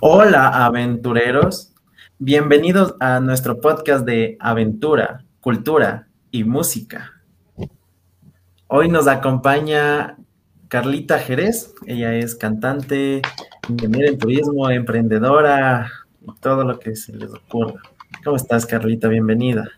Hola aventureros, bienvenidos a nuestro podcast de aventura, cultura y música. Hoy nos acompaña Carlita Jerez, ella es cantante, ingeniera en turismo, emprendedora y todo lo que se les ocurra. ¿Cómo estás Carlita? Bienvenida.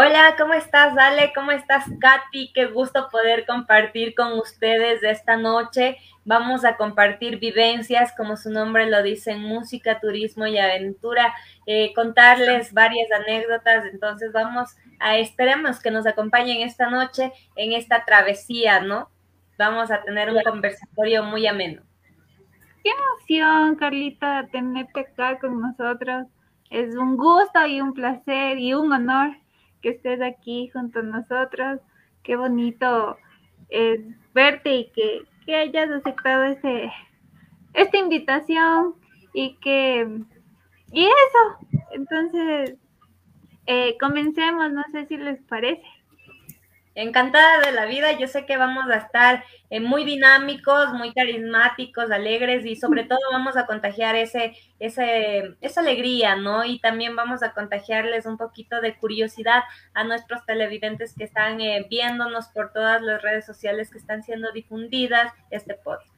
Hola, ¿cómo estás, Ale? ¿Cómo estás, Katy? Qué gusto poder compartir con ustedes esta noche. Vamos a compartir vivencias, como su nombre lo dice, música, turismo y aventura, eh, contarles varias anécdotas. Entonces vamos a, esperemos que nos acompañen esta noche en esta travesía, ¿no? Vamos a tener un conversatorio muy ameno. Qué emoción, Carlita, tenerte acá con nosotros. Es un gusto y un placer y un honor que estés aquí junto a nosotros. Qué bonito es verte y que, hayas aceptado este, esta invitación y que, y eso, entonces, eh, comencemos, no sé si les parece encantada de la vida. Yo sé que vamos a estar eh, muy dinámicos, muy carismáticos, alegres y sobre todo vamos a contagiar ese, ese, esa alegría, ¿no? Y también vamos a contagiarles un poquito de curiosidad a nuestros televidentes que están eh, viéndonos por todas las redes sociales que están siendo difundidas este podcast.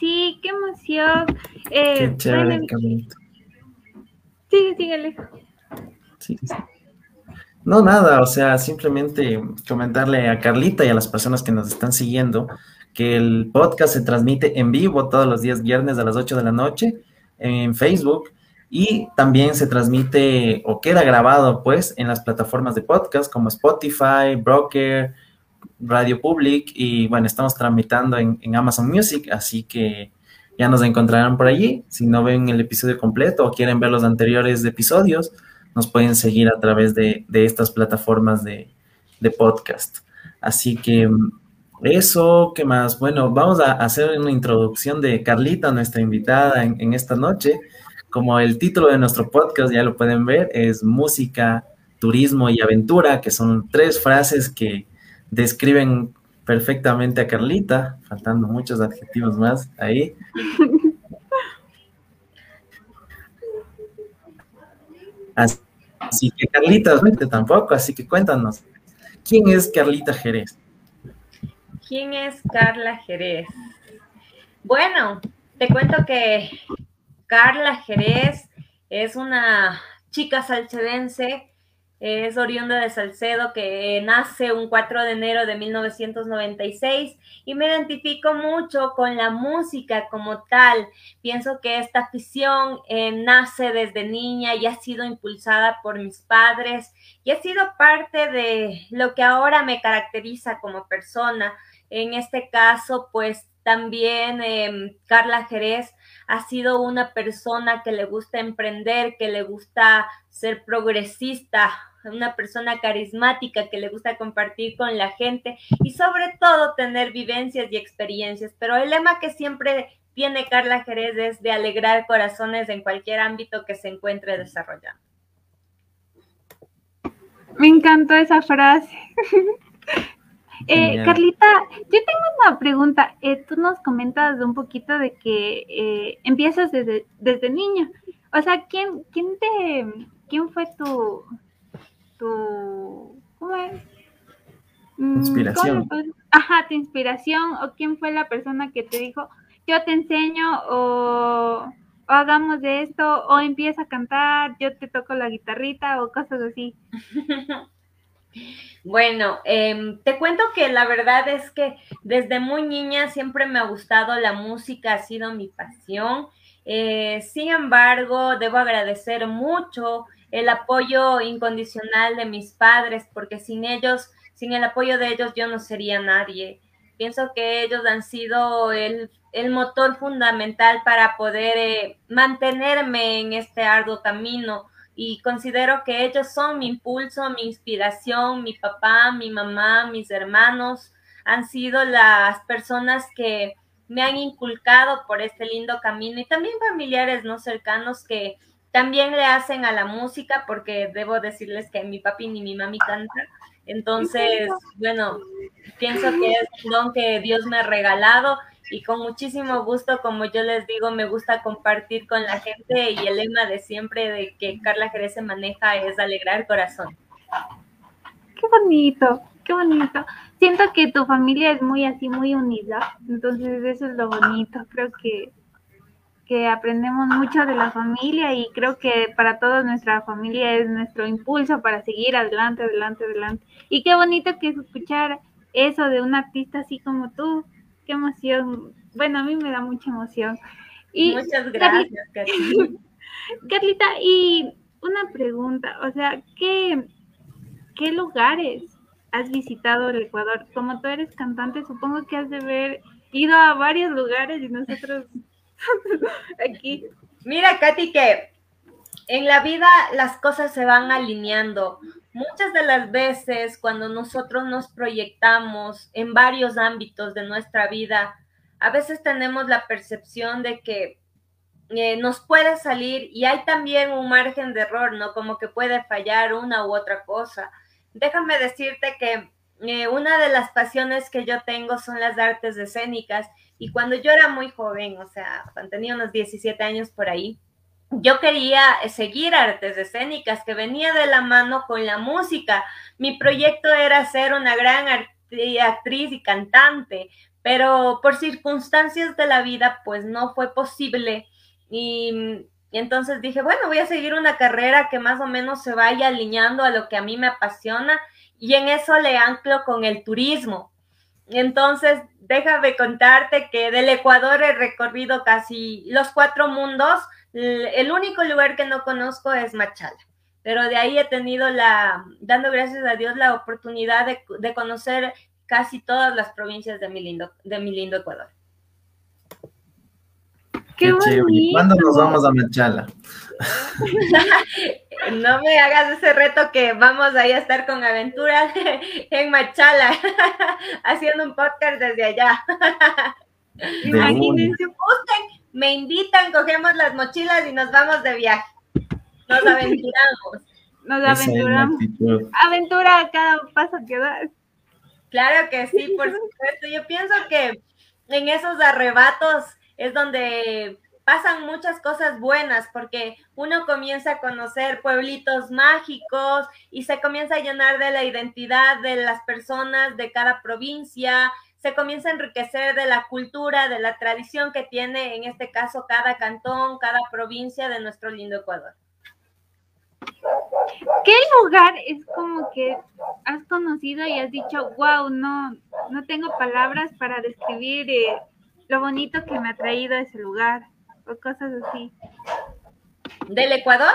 Sí, qué emoción. Eh, Qué chévere, Sigue, síguele. Sí, sí. No, nada, o sea, simplemente comentarle a Carlita y a las personas que nos están siguiendo que el podcast se transmite en vivo todos los días viernes a las 8 de la noche en Facebook y también se transmite o queda grabado pues en las plataformas de podcast como Spotify, Broker, Radio Public y bueno, estamos tramitando en, en Amazon Music, así que ya nos encontrarán por allí. Si no ven el episodio completo o quieren ver los anteriores episodios, nos pueden seguir a través de, estas plataformas de, podcast. Así que eso, ¿qué más? Bueno, vamos a hacer una introducción de Carlita, nuestra invitada en, esta noche. Como el título de nuestro podcast, ya lo pueden ver, es música, turismo y aventura, que son tres frases que describen perfectamente a Carlita, faltando muchos adjetivos más ahí. Así, que Carlita, tampoco, así que cuéntanos, ¿quién es Carlita Jerez? ¿Quién es Carla Jerez? Bueno, te cuento que Carla Jerez es una chica salcedense es oriunda de Salcedo, que nace un 4 de enero de 1996 y me identifico mucho con la música como tal. Pienso que esta afición eh, nace desde niña y ha sido impulsada por mis padres y ha sido parte de lo que ahora me caracteriza como persona. En este caso, pues también em, Carla Jerez ha sido una persona que le gusta emprender, que le gusta ser progresista, una persona carismática que le gusta compartir con la gente y sobre todo tener vivencias y experiencias. Pero el lema que siempre tiene Carla Jerez es de alegrar corazones en cualquier ámbito que se encuentre desarrollando. Me encantó esa frase. Eh, Carlita, yo tengo una pregunta. Eh, tú nos comentas un poquito de que eh, empiezas desde, desde niña. O sea, ¿quién, quién te, quién fue tu, tu, ¿cómo es? Mm, inspiración. Ajá, tu inspiración o quién fue la persona que te dijo, yo te enseño o, o hagamos de esto o empieza a cantar, yo te toco la guitarrita o cosas así. Bueno, em, te cuento que la verdad es que desde muy niña siempre me ha gustado la música, ha sido mi pasión. Eh, sin embargo, debo agradecer mucho el apoyo incondicional de mis padres, porque sin ellos, sin el apoyo de ellos, yo no sería nadie. Pienso que ellos han sido el, motor fundamental para poder eh, mantenerme en este arduo camino y considero que ellos son mi impulso, mi inspiración, mi papá, mi mamá, mis hermanos, han sido las personas que me han inculcado por este lindo camino y también familiares no cercanos que también le hacen a la música porque debo decirles que mi papi ni mi mami canta. Entonces, bueno, pienso que es un don que Dios me ha regalado y con muchísimo gusto, como yo les digo, me gusta compartir con la gente y el lema de siempre de que Carla Jerez se maneja es alegrar corazón. Qué bonito, qué bonito. Siento que tu familia es muy así, muy unida, entonces eso es lo bonito. Creo que que aprendemos mucho de la familia y creo que para todos nuestra familia es nuestro impulso para seguir adelante, adelante, adelante. Y qué bonito que es escuchar eso de un artista así como tú. Qué emoción. Bueno, a mí me da mucha emoción. Y, Muchas gracias, Carlita. Carlita, y una pregunta, o sea, ¿qué, ¿qué lugares has visitado el Ecuador? Como tú eres cantante, supongo que has de haber ido a varios lugares y nosotros Aquí. Mira, Katy, que en la vida las cosas se van alineando. Muchas de las veces cuando nosotros nos proyectamos en varios ámbitos de nuestra vida, a veces tenemos la percepción de que eh, nos puede salir y hay también un margen de error, ¿no? Como que puede fallar una u otra cosa. Déjame decirte que eh, una de las pasiones que yo tengo son las artes escénicas y cuando yo era muy joven, o sea, cuando tenía unos 17 años por ahí, yo quería seguir artes escénicas que venía de la mano con la música. Mi proyecto era ser una gran actriz y cantante, pero por circunstancias de la vida, pues no fue posible. Y, y, entonces dije, bueno, voy a seguir una carrera que más o menos se vaya alineando a lo que a mí me apasiona y en eso le anclo con el turismo. Entonces, déjame contarte que del Ecuador he recorrido casi los cuatro mundos. El único lugar que no conozco es Machala, pero de ahí he tenido la, dando gracias a Dios, la oportunidad de, conocer casi todas las provincias de mi lindo, de mi lindo Ecuador. Qué, ¿Cuándo nos vamos a Machala? no me hagas ese reto que vamos ahí a estar con aventuras en Machala, haciendo un podcast desde allá. Imagínense, busquen, me invitan, cogemos las mochilas y nos vamos de viaje. Nos aventuramos. Nos aventuramos. Aventura a cada paso que das. Claro que sí, por supuesto. Yo pienso que en esos arrebatos es donde pasan muchas cosas buenas porque uno comienza a conocer pueblitos mágicos y se comienza a llenar de la identidad de las personas de cada provincia, se comienza a enriquecer de la cultura, de la tradición que tiene en este caso cada cantón, cada provincia de nuestro lindo Ecuador. ¿Qué lugar es como que has conocido y has dicho, wow, no, no tengo palabras para describir eh, lo bonito que me ha traído ese lugar? o cosas así. ¿Del Ecuador?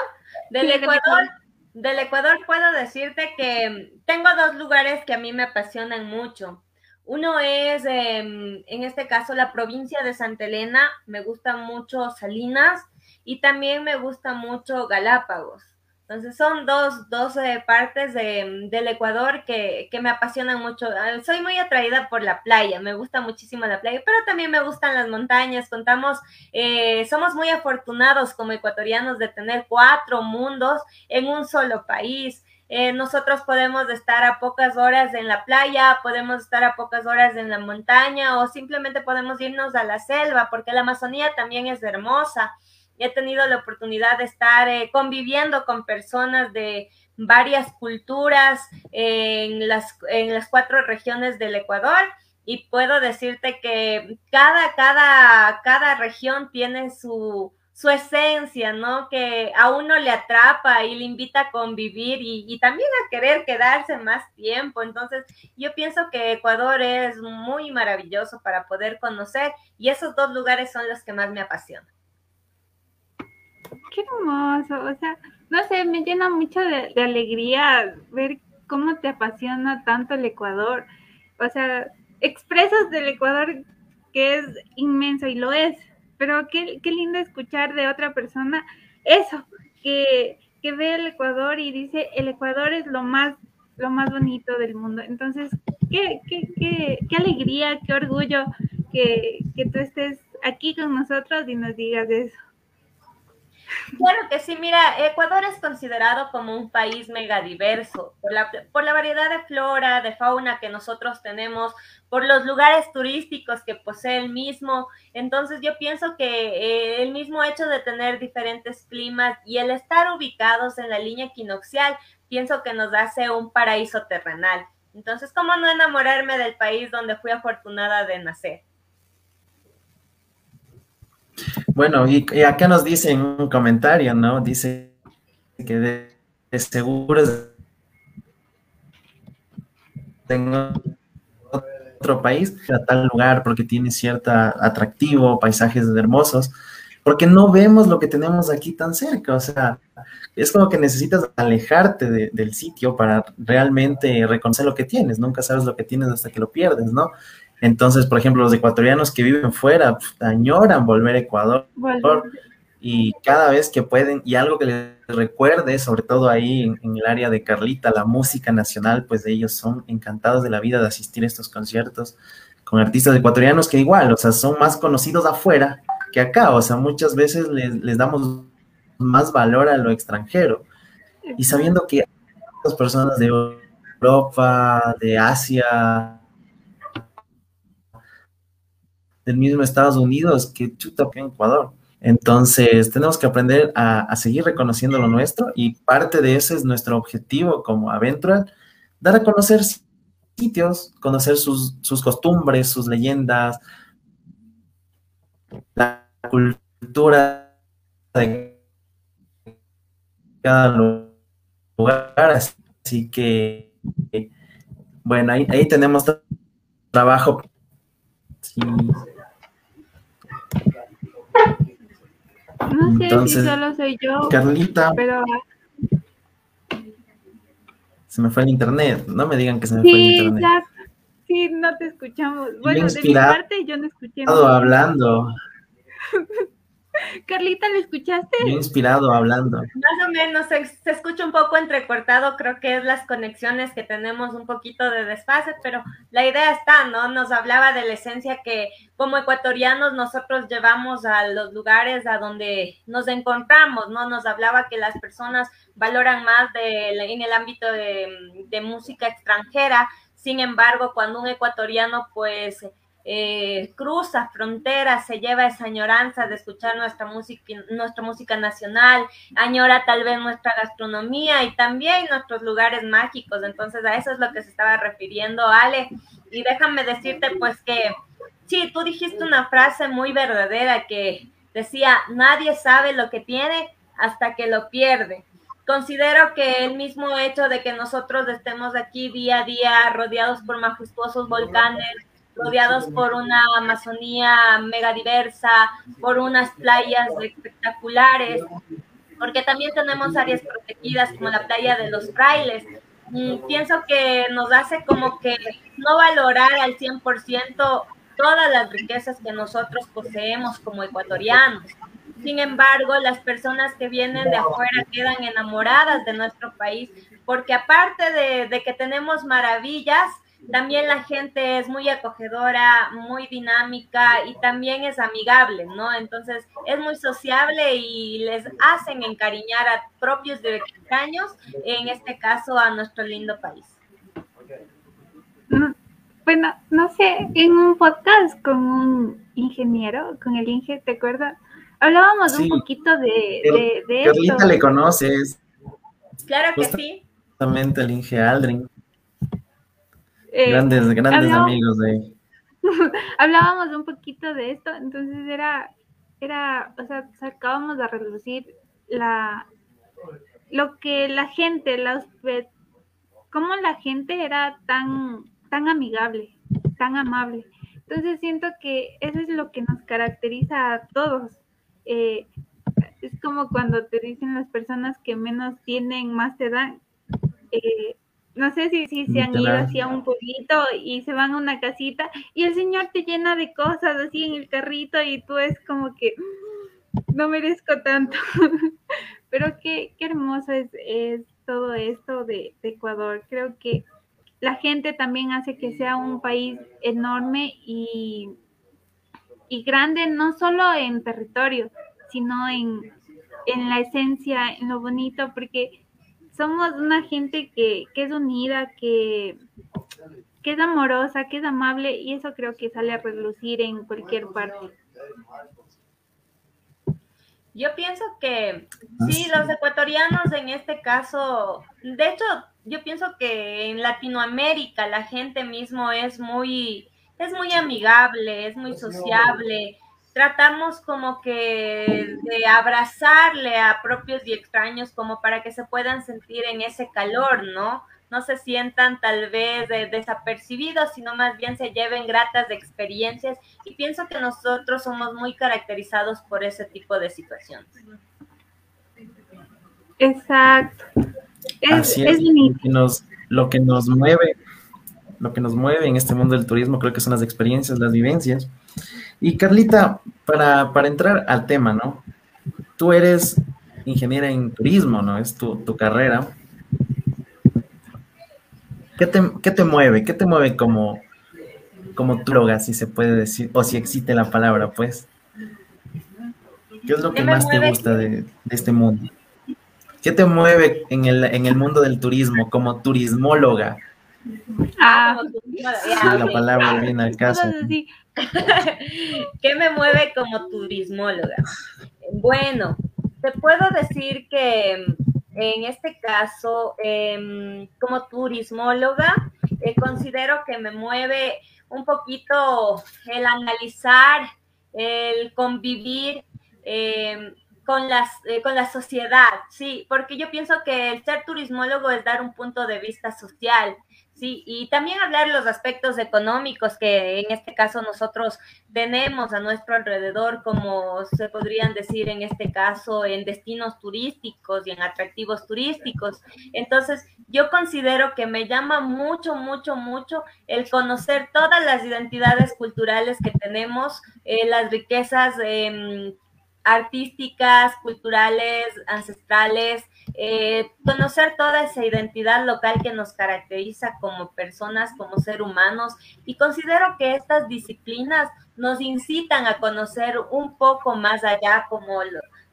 Del Ecuador. Del Ecuador puedo decirte que tengo dos lugares que a mí me apasionan mucho. Uno es, em, en este caso, la provincia de Santa Elena. Me gusta mucho Salinas y también me gusta mucho Galápagos. Entonces son dos, dos eh, partes de, del Ecuador que, que, me apasionan mucho. Ah, soy muy atraída por la playa, me gusta muchísimo la playa, pero también me gustan las montañas. Contamos, eh, somos muy afortunados como ecuatorianos de tener cuatro mundos en un solo país. Eh, nosotros podemos estar a pocas horas en la playa, podemos estar a pocas horas en la montaña o simplemente podemos irnos a la selva porque la Amazonía también es hermosa. He tenido la oportunidad de estar eh, conviviendo con personas de varias culturas en, las, en las cuatro regiones del Ecuador y puedo decirte que cada, cada, cada región tiene su, su esencia, ¿no? Que a uno le atrapa y le invita a convivir y, también a querer quedarse más tiempo. Entonces, yo pienso que Ecuador es muy maravilloso para poder conocer y esos dos lugares son los que más me apasionan qué hermoso, o sea, no sé, me llena mucho de, alegría ver cómo te apasiona tanto el Ecuador. O sea, expresas del Ecuador que es inmenso y lo es, pero qué, qué lindo escuchar de otra persona eso, que, que ve el Ecuador y dice, el Ecuador es lo más, lo más bonito del mundo. Entonces, qué, qué, qué, qué alegría, qué orgullo que, que tú estés aquí con nosotros y nos digas eso. Claro que sí, mira, Ecuador es considerado como un país megadiverso por la, por la variedad de flora, de fauna que nosotros tenemos, por los lugares turísticos que posee el mismo. Entonces yo pienso que eh, el mismo hecho de tener diferentes climas y el estar ubicados en la línea equinoccial, pienso que nos hace un paraíso terrenal. Entonces, ¿cómo no enamorarme del país donde fui afortunada de nacer? Bueno, y, acá nos dice en un comentario, ¿no? Dice que de, seguro tengo otro país, a tal lugar, porque tiene cierto atractivo, paisajes hermosos, porque no vemos lo que tenemos aquí tan cerca, o sea, es como que necesitas alejarte del sitio para realmente reconocer lo que tienes, nunca sabes lo que tienes hasta que lo pierdes, ¿no? Entonces, por ejemplo, los ecuatorianos que viven fuera añoran volver a Ecuador. Y cada vez que pueden, y algo que les recuerde, sobre todo ahí en, el área de Carlita, la música nacional, pues ellos son encantados de la vida de asistir a estos conciertos con artistas ecuatorianos que igual, o sea, son más conocidos afuera que acá, o sea, muchas veces les, les damos más valor a lo extranjero. Y sabiendo que las personas de Europa, de Asia, del mismo Estados Unidos que chuta en Ecuador. Entonces, tenemos que aprender a, seguir reconociendo lo nuestro y parte de ese es nuestro objetivo como Aventural, dar a conocer sitios, conocer sus, costumbres, sus leyendas, la cultura de cada lugar. Así que, bueno, ahí, ahí tenemos trabajo. Sí. No sé Entonces, si solo soy yo. Carlita. Pero... Se me fue el internet. No me digan que se me fue el internet. Sí, no te escuchamos. Bueno, de mi parte yo no escuché. hablando. Carlita, ¿lo escuchaste? Muy inspirado hablando. Más o menos, se, escucha un poco entrecortado, creo que es las conexiones que tenemos un poquito de desfase, pero la idea está, ¿no? Nos hablaba de la esencia que como ecuatorianos nosotros llevamos a los lugares a donde nos encontramos, ¿no? Nos hablaba que las personas valoran más de, en el ámbito de, de música extranjera, sin embargo, cuando un ecuatoriano pues eh, cruza fronteras, se lleva esa añoranza de escuchar nuestra música, nuestra música nacional, añora tal vez nuestra gastronomía y también nuestros lugares mágicos. Entonces a eso es lo que se estaba refiriendo Ale. Y déjame decirte pues que sí, tú dijiste una frase muy verdadera que decía, nadie sabe lo que tiene hasta que lo pierde. Considero que el mismo hecho de que nosotros estemos aquí día a día rodeados por majestuosos volcanes, rodeados por una Amazonía mega diversa, por unas playas espectaculares, porque también tenemos áreas protegidas como la playa de los frailes. Mm, pienso que nos hace como que no valorar al 100% todas las riquezas que nosotros poseemos como ecuatorianos. Sin embargo, las personas que vienen de afuera quedan enamoradas de nuestro país, porque aparte de, de que tenemos maravillas, también la gente es muy acogedora, muy dinámica y también es amigable, ¿no? Entonces es muy sociable y les hacen encariñar a propios de extraños, en este caso a nuestro lindo país. Mm, bueno, no sé, en un podcast con un ingeniero, con el Inge, ¿te acuerdas? Hablábamos un poquito de, de, de Carlita le conoces. Claro que sí. Justamente el Inge Aldrin. Eh, grandes, grandes amigos de... hablábamos un poquito de esto, entonces era, era, o sea, sacábamos a reducir la, lo que la gente, la cómo la gente era tan, tan amigable, tan amable. Entonces siento que eso es lo que nos caracteriza a todos. Eh, es como cuando te dicen las personas que menos tienen, más te dan. Eh, no sé si, si se han ido hacia un pueblito y se van a una casita y el señor te llena de cosas así en el carrito y tú es como que mm, no merezco tanto. Pero qué, qué hermoso es, es, todo esto de, Ecuador. Creo que la gente también hace que sea un país enorme y, y grande, no solo en territorio, sino en, en la esencia, en lo bonito, porque somos una gente que, que es unida, que, que es amorosa, que es amable y eso creo que sale a relucir en cualquier parte. Yo pienso que sí, los ecuatorianos en este caso, de hecho, yo pienso que en Latinoamérica la gente mismo es muy, es muy amigable, es muy sociable. Tratamos como que de abrazarle a propios y extraños como para que se puedan sentir en ese calor, ¿no? no se sientan tal vez desapercibidos, sino más bien se lleven gratas de experiencias y pienso que nosotros somos muy caracterizados por ese tipo de situaciones. Exacto. Es, es, lo que nos mueve, lo que nos mueve en este mundo del turismo creo que son las experiencias, las vivencias. Y Carlita, para, para entrar al tema, ¿no? Tú eres ingeniera en turismo, ¿no? Es tu, tu carrera. ¿Qué te, mueve? ¿Qué te mueve como, como droga, si se puede decir, o si existe la palabra, pues? ¿Qué es lo que más te gusta de, este mundo? ¿Qué te mueve en el, en el mundo del turismo como turismóloga? Ah, la palabra viene al caso. ¿Qué me mueve como turismóloga? Bueno, te puedo decir que en este caso, em, como turismóloga, eh, considero que me mueve un poquito el analizar, el convivir em, con, las, eh, con la sociedad, sí, porque yo pienso que el ser turismólogo es dar un punto de vista social, Sí, y también hablar los aspectos económicos que en este caso nosotros tenemos a nuestro alrededor, como se podrían decir en este caso en destinos turísticos y en atractivos turísticos. Entonces, yo considero que me llama mucho, mucho, mucho el conocer todas las identidades culturales que tenemos, eh, las riquezas eh, artísticas, culturales, ancestrales, eh, conocer toda esa identidad local que nos caracteriza como personas, como ser humanos, y considero que estas disciplinas nos incitan a conocer un poco más allá como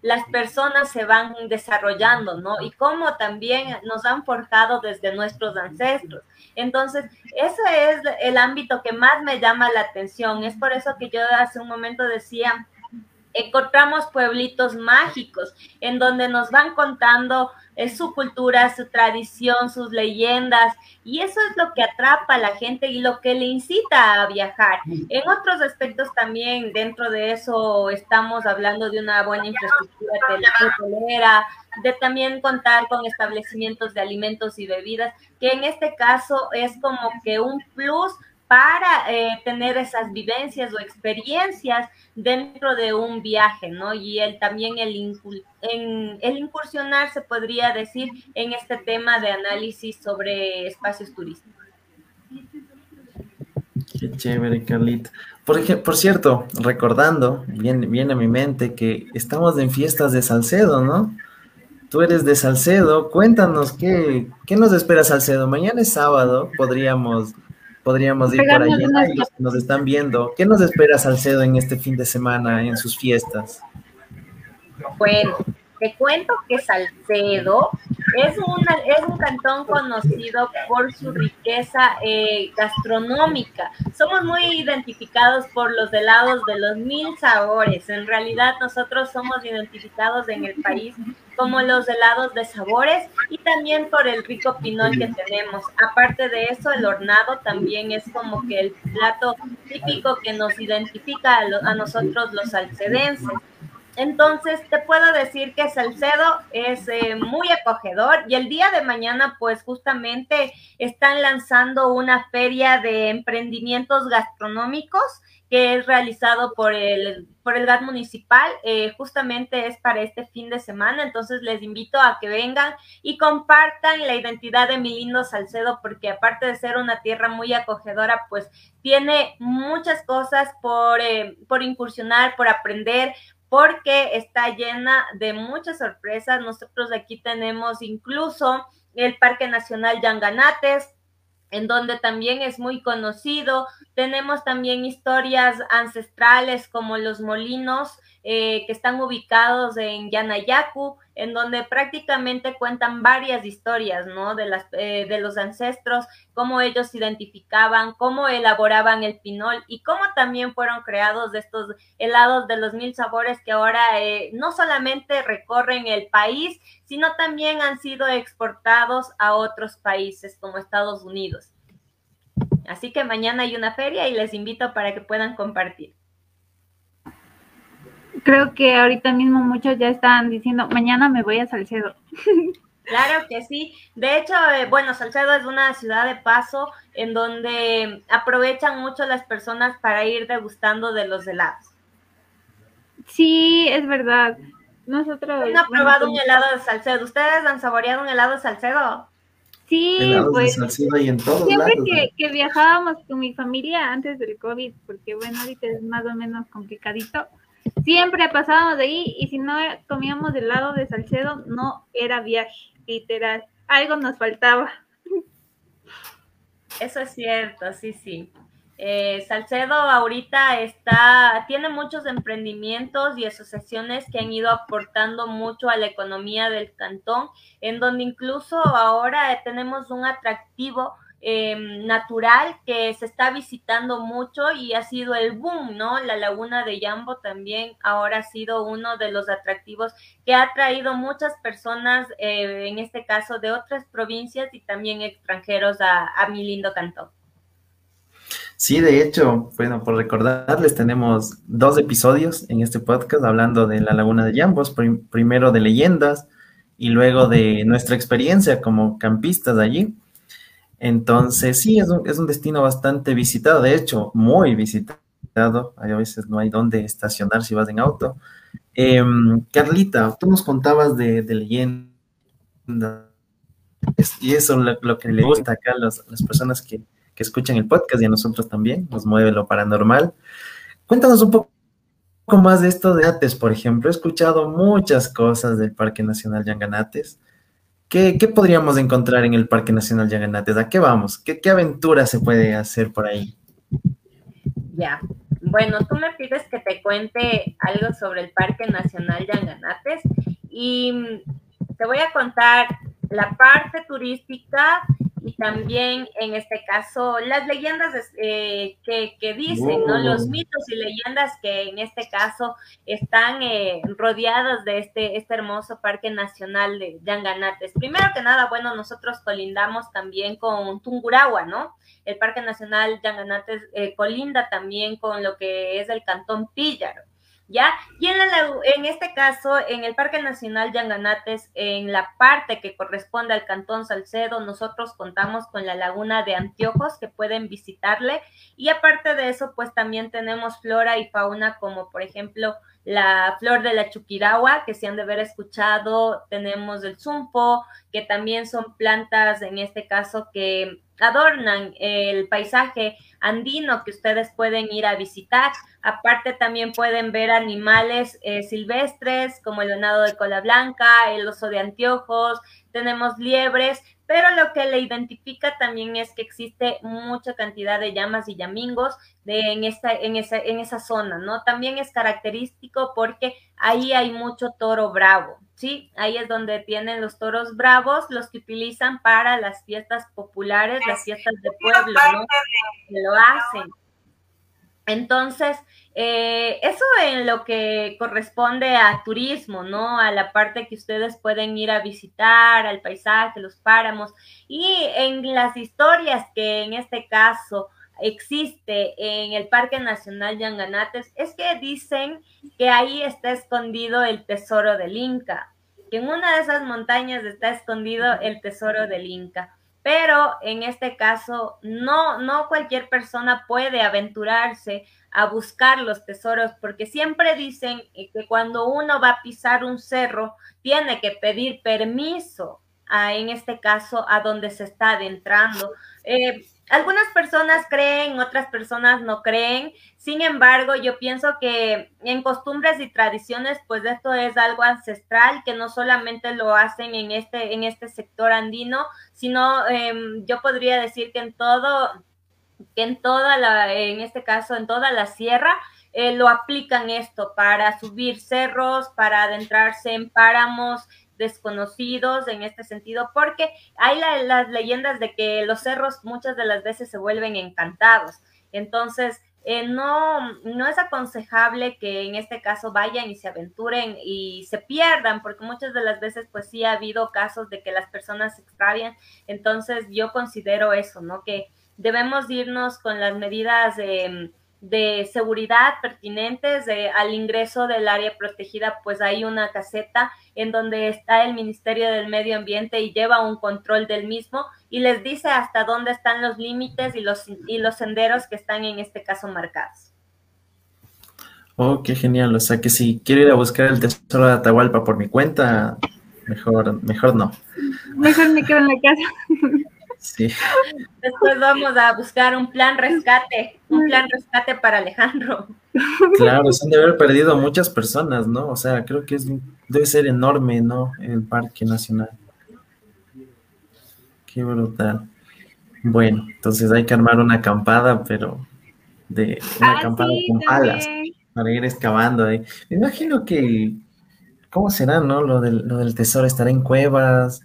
las personas se van desarrollando, ¿no? Y cómo también nos han forjado desde nuestros ancestros. Entonces, ese es el ámbito que más me llama la atención. Es por eso que yo hace un momento decía, encontramos pueblitos mágicos en donde nos van contando eh, su cultura, su tradición, sus leyendas, y eso es lo que atrapa a la gente y lo que le incita a viajar. En otros aspectos también, dentro de eso, estamos hablando de una buena infraestructura hotelera, de también contar con establecimientos de alimentos y bebidas, que en este caso es como que un plus para eh, tener esas vivencias o experiencias dentro de un viaje, ¿no? Y el, también el, en, el incursionar, se podría decir, en este tema de análisis sobre espacios turísticos. Qué chévere, Carlita. Por, por cierto, recordando, viene, viene a mi mente que estamos en fiestas de Salcedo, ¿no? Tú eres de Salcedo, cuéntanos qué, qué nos espera Salcedo. Mañana es sábado, podríamos podríamos ir por allá y los que nos están viendo. ¿Qué nos espera Salcedo en este fin de semana en sus fiestas? Bueno, te cuento que Salcedo es, una, es un cantón conocido por su riqueza eh, gastronómica. Somos muy identificados por los helados de los mil sabores. En realidad nosotros somos identificados en el país como los helados de sabores y también por el rico pinol que tenemos. Aparte de eso, el hornado también es como que el plato típico que nos identifica a, a nosotros los salcedenses. Entonces, te puedo decir que Salcedo es eh, muy acogedor y el día de mañana, pues justamente están lanzando una feria de emprendimientos gastronómicos que es realizado por el, por el GAT municipal. Eh, justamente es para este fin de semana, entonces les invito a que vengan y compartan la identidad de mi lindo Salcedo, porque aparte de ser una tierra muy acogedora, pues tiene muchas cosas por, eh, por incursionar, por aprender, porque está llena de muchas sorpresas. Nosotros aquí tenemos incluso el Parque Nacional Yanganates, en donde también es muy conocido. Tenemos también historias ancestrales como los molinos eh, que están ubicados en Yanayacu, en donde prácticamente cuentan varias historias, ¿no? De, las, eh, de los ancestros, cómo ellos identificaban, cómo elaboraban el pinol y cómo también fueron creados estos helados de los mil sabores que ahora eh, no solamente recorren el país, sino también han sido exportados a otros países como Estados Unidos. Así que mañana hay una feria y les invito para que puedan compartir creo que ahorita mismo muchos ya están diciendo, mañana me voy a Salcedo. Claro que sí. De hecho, eh, bueno, Salcedo es una ciudad de paso en donde aprovechan mucho las personas para ir degustando de los helados. Sí, es verdad. Nosotros... ¿Han probado un helado de Salcedo? ¿Ustedes han saboreado un helado de Salcedo? Sí, pues siempre que, que, viajábamos con mi familia antes del COVID, porque bueno, ahorita es más o menos complicadito, Siempre pasábamos de ahí y si no comíamos del lado de Salcedo, no era viaje, literal. Algo nos faltaba. Eso es cierto, sí, sí. Eh, Salcedo ahorita está, tiene muchos emprendimientos y asociaciones que han ido aportando mucho a la economía del cantón, en donde incluso ahora tenemos un atractivo Em, natural que se está visitando mucho y ha sido el boom, ¿no? La laguna de Yambo también ahora ha sido uno de los atractivos que ha traído muchas personas, eh, en este caso de otras provincias y también extranjeros a, mi lindo cantón. Sí, de hecho, bueno, por recordarles, tenemos dos episodios en este podcast hablando de la Laguna de Yambos, primero de leyendas y luego de nuestra experiencia como campistas allí. Entonces, sí, es un, es un destino bastante visitado, de hecho, muy visitado. a veces no hay dónde estacionar si vas en auto. Em, Carlita, tú nos contabas de, de leyenda y eso lo, lo que le gusta acá a las personas que, que, escuchan el podcast y a nosotros también, nos mueve lo paranormal. Cuéntanos un poco más de esto de Ates, por ejemplo. He escuchado muchas cosas del Parque Nacional Yanganates ¿Qué, podríamos encontrar en el Parque Nacional Yanganates? ¿A qué vamos? ¿Qué, aventura se puede hacer por ahí? Ya, bueno, tú me pides que te cuente algo sobre el Parque Nacional Yanganates y te voy a contar la parte turística y también en este caso las leyendas eh, que, dicen, ¿no? Los mitos y leyendas que en este caso están eh, rodeados de este, este hermoso Parque Nacional de Yanganates. Primero que nada, bueno, nosotros colindamos también con Tungurahua, ¿no? El Parque Nacional Yanganates eh, colinda también con lo que es el Cantón Píllaro. ¿Ya? Y en, en este caso, en el Parque Nacional Yanganates, en la parte que corresponde al Cantón Salcedo, nosotros contamos con la laguna de Anteojos que pueden visitarle y aparte de eso, pues también tenemos flora y fauna como por ejemplo la flor de la chuquiragua, que se han de haber escuchado, tenemos el zumpo, que también son plantas, en este caso, que adornan el paisaje andino que ustedes pueden ir a visitar. Aparte también pueden ver animales eh, silvestres como el venado de cola blanca, el oso de anteojos, tenemos liebres, pero lo que le identifica también es que existe mucha cantidad de llamas y llamingos de, en, esta, en, esa, en esa zona, ¿no? También es característico porque ahí hay mucho toro bravo, ¿sí? Ahí es donde tienen los toros bravos, los que utilizan para las fiestas populares, las fiestas de pueblo, ¿no? Que lo hacen. Entonces, eh, eso en lo que corresponde a turismo, ¿no? A la parte que ustedes pueden ir a visitar, al paisaje, los páramos, y en las historias que en este caso existe en el Parque Nacional Yanganates, es que dicen que ahí está escondido el tesoro del Inca, que en una de esas montañas está escondido el tesoro del Inca pero en este caso no, no cualquier persona puede aventurarse a buscar los tesoros, porque siempre dicen que cuando uno va a pisar un cerro, tiene que pedir permiso, a, en este caso, a donde se está adentrando. Eh, algunas personas creen, otras personas no creen. Sin embargo, yo pienso que en costumbres y tradiciones, pues esto es algo ancestral que no solamente lo hacen en este, en este sector andino, sino em, yo podría decir que en todo, que en toda la, en este caso, en toda la sierra, eh, lo aplican esto para subir cerros, para adentrarse en páramos desconocidos en este sentido, porque hay las leyendas de que los cerros muchas de las veces se vuelven encantados. Entonces, eh, no, no es aconsejable que en este caso vayan y se aventuren y se pierdan, porque muchas de las veces pues sí ha habido casos de que las personas se extravian. Entonces yo considero eso, ¿no? Que debemos irnos con las medidas de de seguridad pertinentes al ingreso del área protegida, pues hay una caseta en donde está el Ministerio del Medio Ambiente y lleva un control del mismo y les dice hasta dónde están los límites y los, y los senderos que están en este caso marcados. Oh, qué genial. O sea que si quiero ir a buscar el tesoro de Atahualpa por mi cuenta, mejor, mejor no. Mejor me quedo en la casa. Sí. Después vamos a buscar un plan rescate, un plan rescate para Alejandro. Claro, se han de haber perdido muchas personas, ¿no? O sea, creo que es, debe ser enorme, ¿no? El Parque Nacional. Qué brutal. Bueno, entonces hay que armar una acampada, pero de una Ah, acampada sí, con palas para ir excavando ahí. Me imagino que, ¿cómo será, no? Lo del, lo del tesoro estará en cuevas,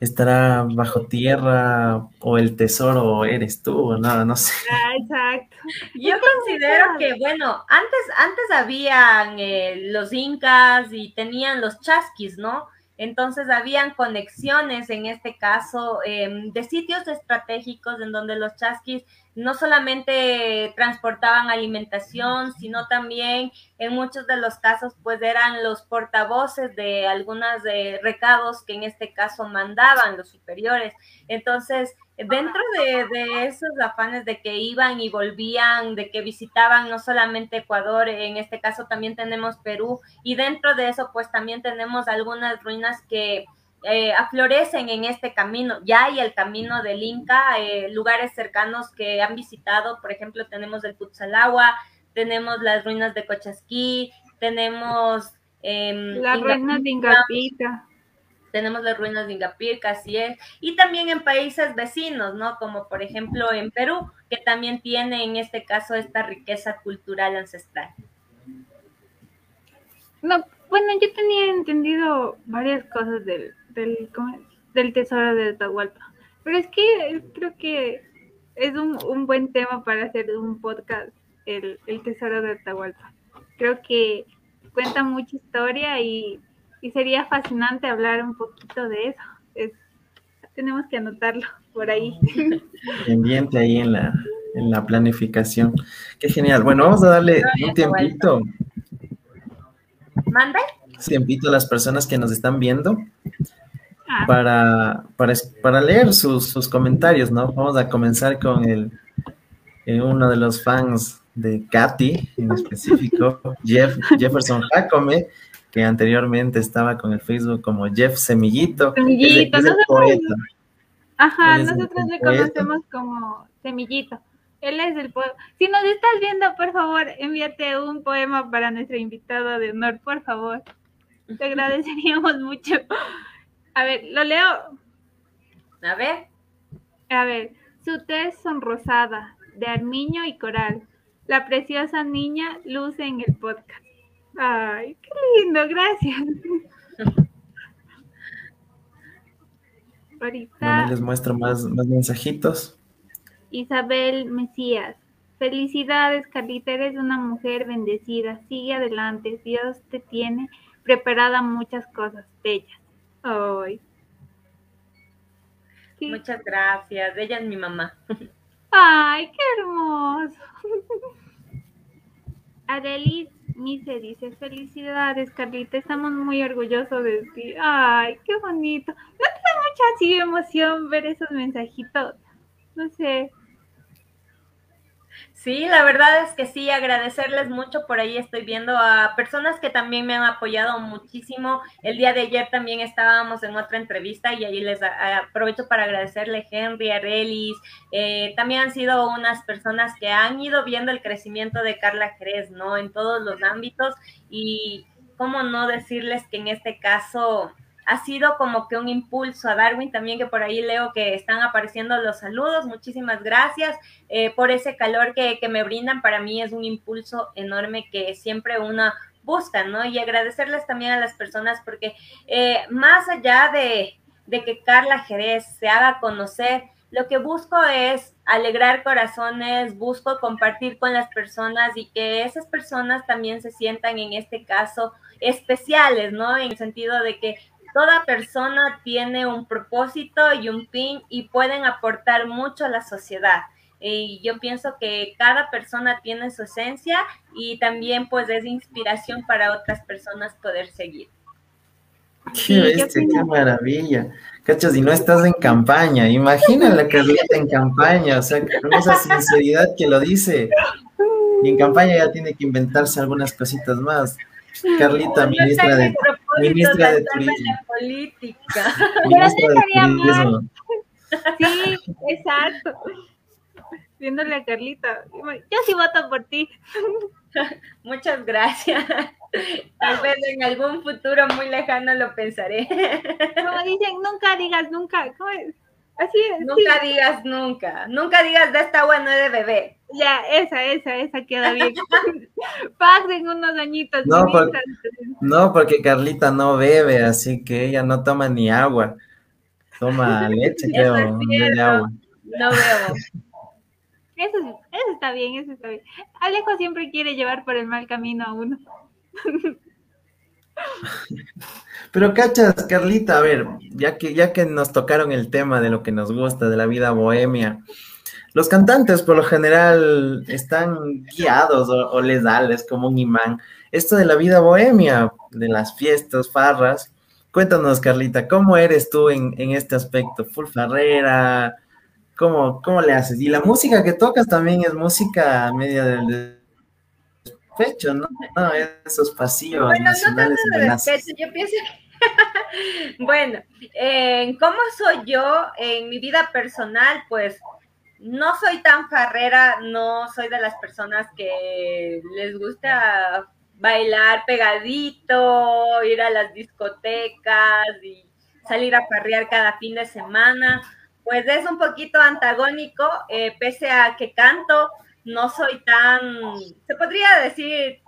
estará bajo tierra, o el tesoro eres tú, o no, no sé. Ah, exacto. Yo considero que, bueno, antes, antes habían eh, los incas y tenían los chasquis, ¿no? Entonces habían conexiones en este caso eh, de sitios estratégicos en donde los chasquis no solamente transportaban alimentación, sino también en muchos de los casos pues eran los portavoces de algunos de recados que en este caso mandaban los superiores. Entonces, dentro de, de, esos afanes de que iban y volvían, de que visitaban no solamente Ecuador, en este caso también tenemos Perú, y dentro de eso pues también tenemos algunas ruinas que eh, aflorecen en este camino. Ya hay el camino del Inca, eh, lugares cercanos que han visitado, por ejemplo, tenemos el Putsalagua, tenemos las ruinas de Cochasquí, tenemos... Eh, las ruinas de Ingapita tenemos las ruinas de Ingapirca, así es, y también en países vecinos, ¿no? Como por ejemplo en Perú, que también tiene en este caso esta riqueza cultural ancestral. No, bueno, yo tenía entendido varias cosas del, del, del tesoro de Atahualpa, pero es que creo que es un, un buen tema para hacer un podcast, el, el tesoro de Atahualpa. Creo que cuenta mucha historia y y sería fascinante hablar un poquito de eso. Es, tenemos que anotarlo por ahí. Pendiente ahí en la, en la planificación. Qué genial. Bueno, vamos a darle un tiempito. ¿Mande? Un tiempito a las personas que nos están viendo. Para, para, para leer sus, sus, comentarios, ¿no? Vamos a comenzar con el, eh, uno de los fans de Katy, en específico, Jeff, Jefferson Jacome, que anteriormente estaba con el Facebook como Jeff Semillito. Semillito, el poeta. Ajá, nosotros le conocemos como Semillito. Él es el poeta. Si nos estás viendo, por favor, envíate un poema para nuestro invitado de honor, por favor. Te agradeceríamos mucho. A ver, lo leo. A ver. A ver, su tez sonrosada, de armiño y coral. La preciosa niña luce en el podcast. Ay, qué lindo, gracias. Ahorita. Bueno, les muestro más, más mensajitos. Isabel Mesías. Felicidades, Carlita, eres una mujer bendecida. Sigue adelante. Dios te tiene preparada muchas cosas bellas. Ay. ¿Sí? Muchas gracias. Ella es mi mamá. Ay, qué hermoso. Adelis Mise dice, felicidades Carlita, estamos muy orgullosos de ti. Ay, qué bonito. ¿No te da mucha así emoción ver esos mensajitos? No sé. Sí, la verdad es que sí, agradecerles mucho. Por ahí estoy viendo a personas que también me han apoyado muchísimo. El día de ayer también estábamos en otra entrevista y ahí les aprovecho para agradecerle Henry, Arelis. Eh, también han sido unas personas que han ido viendo el crecimiento de Carla Jerez, ¿no? En todos los ámbitos. Y cómo no decirles que en este caso ha sido como que un impulso a Darwin también, que por ahí leo que están apareciendo los saludos. Muchísimas gracias eh, por ese calor que, que me brindan. Para mí es un impulso enorme que siempre una busca, ¿no? Y agradecerles también a las personas porque eh, más allá de, de que Carla Jerez se haga conocer, lo que busco es alegrar corazones, busco compartir con las personas y que esas personas también se sientan en este caso especiales, ¿no? En el sentido de que toda persona tiene un propósito y un fin y pueden aportar mucho a la sociedad. Y yo pienso que cada persona tiene su esencia y también pues es inspiración para otras personas poder seguir. Qué bestia, qué maravilla. Cachos, y no estás en campaña. Imagina la Carlita en campaña, o sea, con esa sinceridad que lo dice. Y en campaña ya tiene que inventarse algunas cositas más. Carlita, ministra de, ministra de Turismo. Política. Ministra de Turismo. Sí, exacto. Viéndole a Carlita. Yo sí voto por ti. Muchas gracias. Tal vez en algún futuro muy lejano lo pensaré. Como dicen, nunca digas nunca. ¿Cómo es? Así es. Nunca digas nunca. Nunca digas de esta agua no es de bebé. Ya, esa, esa, esa queda bien. Pasen unos añitos. No, porque, no, porque Carlita no bebe, así que ella no toma ni agua. Toma leche, creo, es agua. No veo. Eso, eso está bien, eso está bien. Alejo siempre quiere llevar por el mal camino a uno. Pero cachas, Carlita, a ver, ya que, ya que nos tocaron el tema de lo que nos gusta, de la vida bohemia, los cantantes por lo general están guiados o, les da, les como un imán. Esto de la vida bohemia, de las fiestas, farras, cuéntanos, Carlita, ¿cómo eres tú en, en este aspecto? ¿Full farrera? ¿Cómo, ¿Cómo le haces? Y la música que tocas también es música media del despecho, ¿no? No, esos pasillos Bueno, no tanto de respeto, yo pienso que... bueno, eh, ¿cómo soy yo en mi vida personal? Pues no soy tan farrera, no soy de las personas que les gusta bailar pegadito, ir a las discotecas y salir a farrear cada fin de semana. Pues es un poquito antagónico, eh, pese a que canto, no soy tan, se podría decir,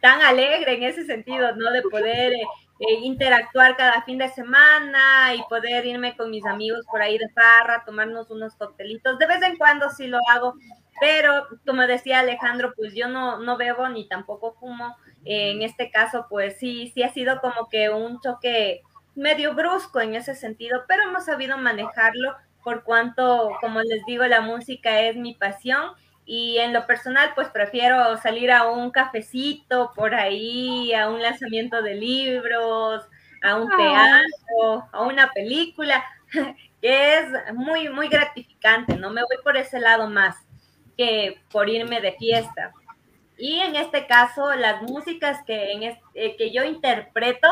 tan alegre en ese sentido, ¿no? De poder eh, interactuar cada fin de semana y poder irme con mis amigos por ahí de farra, tomarnos unos coctelitos. De vez en cuando sí lo hago, pero como decía Alejandro, pues yo no, no bebo ni tampoco fumo. Eh, en este caso, pues sí, sí ha sido como que un choque medio brusco en ese sentido, pero hemos sabido manejarlo por cuanto, como les digo, la música es mi pasión y en lo personal, pues prefiero salir a un cafecito por ahí, a un lanzamiento de libros, a un Ah. teatro, a una película, que es muy, muy gratificante, ¿no? Me voy por ese lado más que por irme de fiesta. Y en este caso, las músicas que, en eh, que yo interpreto,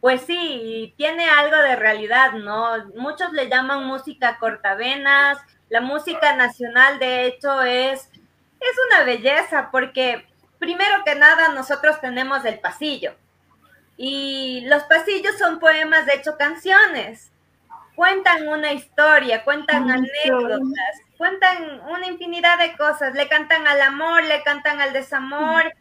pues sí, tiene algo de realidad, ¿no? Muchos le llaman música cortavenas. La música nacional, de hecho, es, es una belleza porque, primero que nada, nosotros tenemos el pasillo. Y los pasillos son poemas, de hecho, canciones. Cuentan una historia, cuentan anécdotas, cuentan una infinidad de cosas. Le cantan al amor, le cantan al desamor,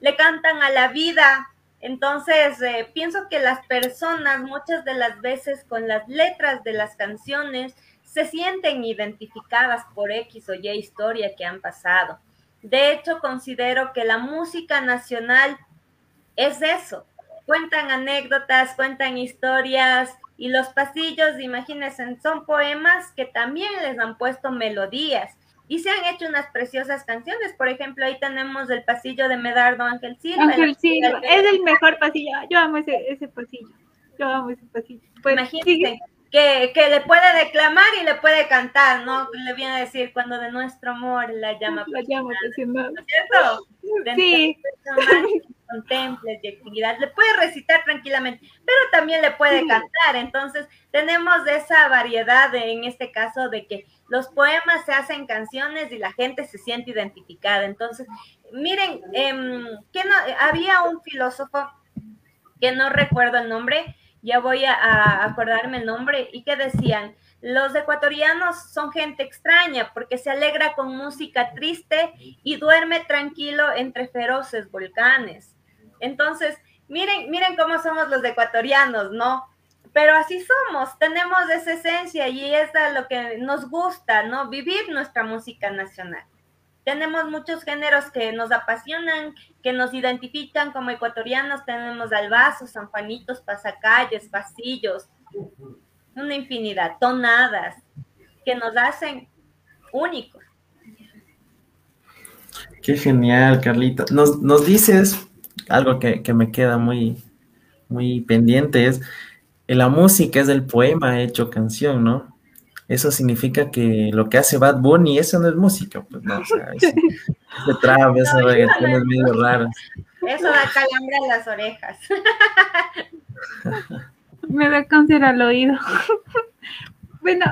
le cantan a la vida. Entonces, eh, pienso que las personas muchas de las veces con las letras de las canciones se sienten identificadas por X o Y historia que han pasado. De hecho, considero que la música nacional es eso. Cuentan anécdotas, cuentan historias y los pasillos, imagínense, son poemas que también les han puesto melodías y se han hecho unas preciosas canciones. Por ejemplo, ahí tenemos el pasillo de Medardo Ángel Silva. Ángel el- Silva, es el mejor pasillo. Yo amo ese, ese pasillo. Yo amo ese pasillo. Pues, Imagínense. Que, que le puede declamar y le puede cantar, ¿no? Le viene a decir cuando de nuestro amor la llama La apasionada. ¿no es cierto? Sí. contemples de actividad, le puede recitar tranquilamente, pero también le puede cantar. Entonces, tenemos esa variedad de- en este caso de que los poemas se hacen canciones y la gente se siente identificada. Entonces, miren, em, que no, había un filósofo que no recuerdo el nombre, ya voy a, acordarme el nombre, y que decían, los ecuatorianos son gente extraña porque se alegra con música triste y duerme tranquilo entre feroces volcanes. Entonces, miren, miren cómo somos los ecuatorianos, ¿no? Pero así somos, tenemos esa esencia y es lo que nos gusta, ¿no? Vivir nuestra música nacional. Tenemos muchos géneros que nos apasionan, que nos identifican como ecuatorianos. Tenemos albazos, sanjuanitos, pasacalles, pasillos, una infinidad, tonadas, que nos hacen únicos. Qué genial, Carlita. Nos, nos dices algo que, que, me queda muy, muy pendiente, es la música es el poema hecho canción, ¿no? Eso significa que lo que hace Bad Bunny, eso no es música, pues no, o sea, es, de trap, no, es medio raro. Eso da calambre a las orejas. Me da cáncer al oído. Bueno,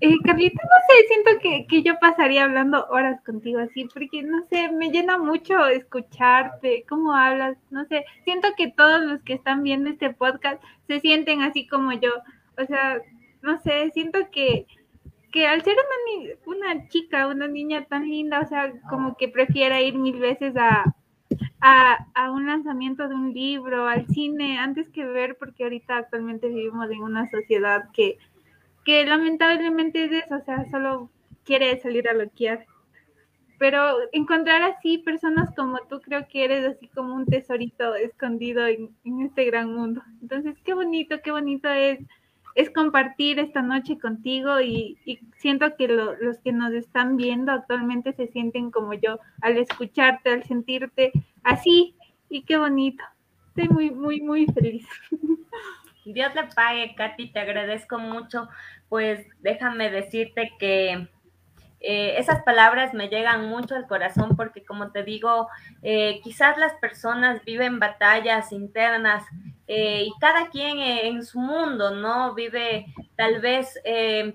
eh, Carlita, no sé, siento que, que, yo pasaría hablando horas contigo así, porque no sé, me llena mucho escucharte, cómo hablas, no sé, siento que todos los que están viendo este podcast se sienten así como yo, o sea, no sé, siento que, que al ser una, una chica, una niña tan linda, o sea, como que prefiera ir mil veces a, a, a, un lanzamiento de un libro, al cine, antes que ver, porque ahorita actualmente vivimos en una sociedad que, que lamentablemente es eso, o sea, solo quiere salir a loquear. Pero encontrar así personas como tú creo que eres así como un tesorito escondido en, en este gran mundo. Entonces, qué bonito, qué bonito es es compartir esta noche contigo y, siento que los que nos están viendo actualmente se sienten como yo al escucharte, al sentirte así y qué bonito. Estoy muy, muy, muy feliz. Dios le pague, Katy, te agradezco mucho. Pues déjame decirte que eh, esas palabras me llegan mucho al corazón porque como te digo, eh, quizás las personas viven batallas internas eh, y cada quien en su mundo, ¿no? Vive, tal vez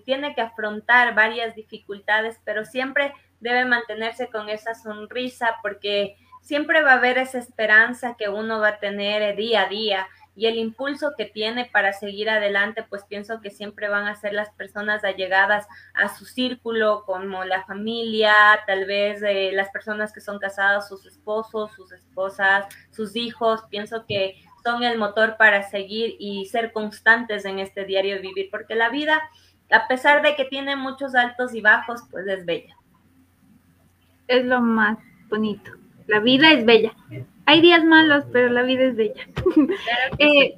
tiene que afrontar varias dificultades, pero siempre debe mantenerse con esa sonrisa porque siempre va a haber esa esperanza que uno va a tener día a día y el impulso que tiene para seguir adelante, pues pienso que siempre van a ser las personas allegadas a su círculo, como la familia, tal vez eh, las personas que son casadas, sus esposos, sus esposas, sus hijos, pienso que son el motor para seguir y ser constantes en este diario vivir, porque la vida, a pesar de que tiene muchos altos y bajos, pues es bella. Es lo más bonito. La vida es bella. Hay días malos, pero la vida es bella. Eh,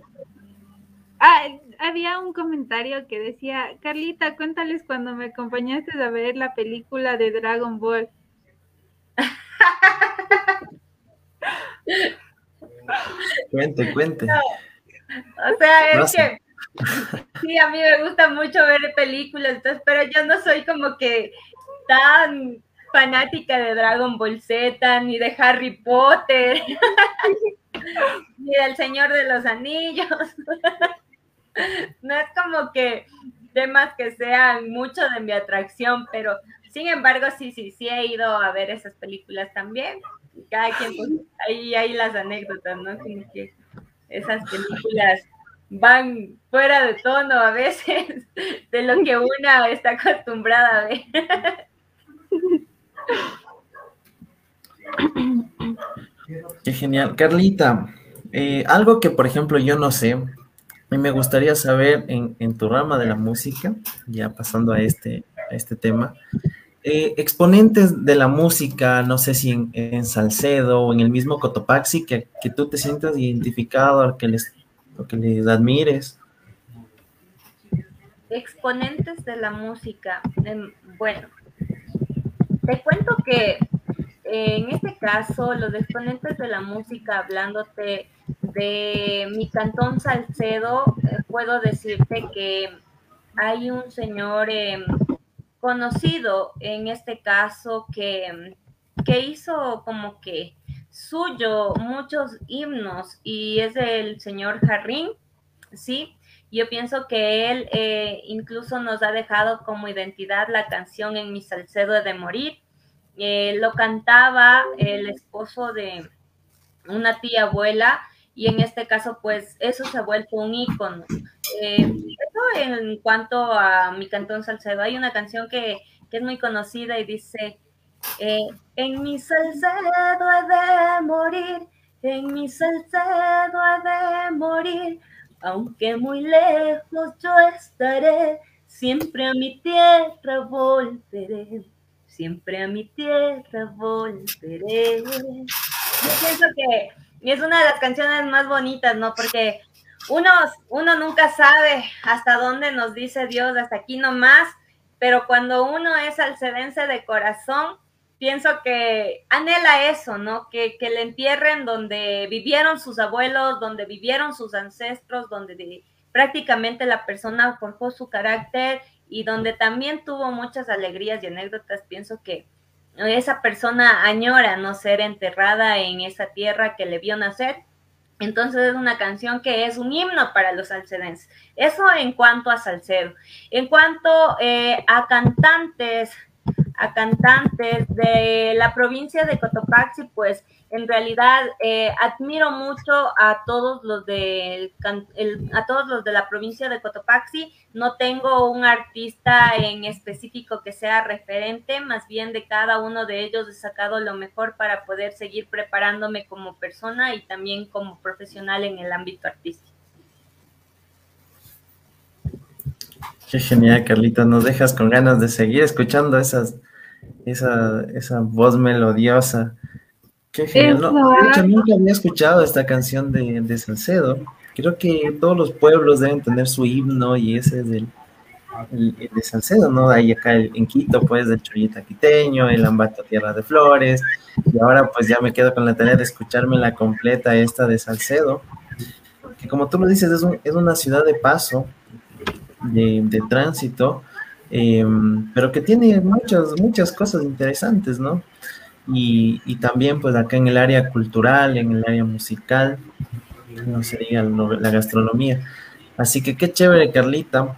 ah, había un comentario que decía, Carlita, cuéntales cuando me acompañaste a ver la película de Dragon Ball. cuente, cuente. O sea, es que sí, a mí me gusta mucho ver películas, entonces, pero yo no soy como que tan fanática de Dragon Ball Z, ni de Harry Potter, ni del Señor de los Anillos. no es como que temas que sean mucho de mi atracción, pero sin embargo, sí, sí, sí he ido a ver esas películas también. Cada quien, pues, ahí hay las anécdotas, ¿no? Como que esas películas van fuera de tono a veces de lo que una está acostumbrada a ver. Qué genial. Carlita, eh, algo que por ejemplo yo no sé, y me gustaría saber en, tu rama de la música, ya pasando a este, este tema, eh, exponentes de la música, no sé si en, Salcedo o en el mismo Cotopaxi, que, que tú te sientas identificado, que les, o que les admires. Exponentes de la música, em, bueno, te cuento que eh, en este caso, los exponentes de la música, hablándote de mi cantón Salcedo, eh, puedo decirte que hay un señor em, conocido en este caso que, que hizo como que suyo muchos himnos y es el señor Jarrín, ¿sí? Yo pienso que él eh, incluso nos ha dejado como identidad la canción En mi Salcedo de morir. Eh, lo cantaba el esposo de una tía abuela y en este caso pues eso se ha vuelto un ícono. Eh, en cuanto a mi cantón Salcedo, hay una canción que, que es muy conocida y dice, en mi Salcedo he de morir, en mi Salcedo he de morir, aunque muy lejos yo estaré, siempre a mi tierra volveré, siempre a mi tierra volveré. Yo pienso que es una de las canciones más bonitas, ¿no? Porque uno, uno nunca sabe hasta dónde nos dice Dios, hasta aquí nomás, pero cuando uno es alcedense de corazón, pienso que anhela eso, ¿no? Que, que le entierren donde vivieron sus abuelos, donde vivieron sus ancestros, donde prácticamente la persona forjó su carácter y donde también tuvo muchas alegrías y anécdotas. Pienso que esa persona añora no ser enterrada en esa tierra que le vio nacer. Entonces es una canción que es un himno para los salcedenses. Eso en cuanto a Salcedo. En cuanto eh, a cantantes, a cantantes de la provincia de Cotopaxi, pues en realidad eh, admiro mucho a todos los de a todos los de la provincia de Cotopaxi. No tengo un artista en específico que sea referente, más bien de cada uno de ellos he sacado lo mejor para poder seguir preparándome como persona y también como profesional en el ámbito artístico. Qué genial, Carlita. Nos dejas con ganas de seguir escuchando esas, esa, esa voz melodiosa. Qué genial. nunca había escuchado esta canción de, de, Salcedo. Creo que todos los pueblos deben tener su himno y ese es el, de Salcedo, ¿no? Ahí acá en Quito, pues, del Chollita Quiteño, el Ambato Tierra de Flores. Y ahora, pues, ya me quedo con la tarea de escucharme la completa esta de Salcedo. Que como tú lo dices, es, es una ciudad de paso, de, de tránsito, eh, pero que tiene muchas, muchas cosas interesantes, ¿no? y, también pues acá en el área cultural, en el área musical, no sería la gastronomía. Así que qué chévere, Carlita.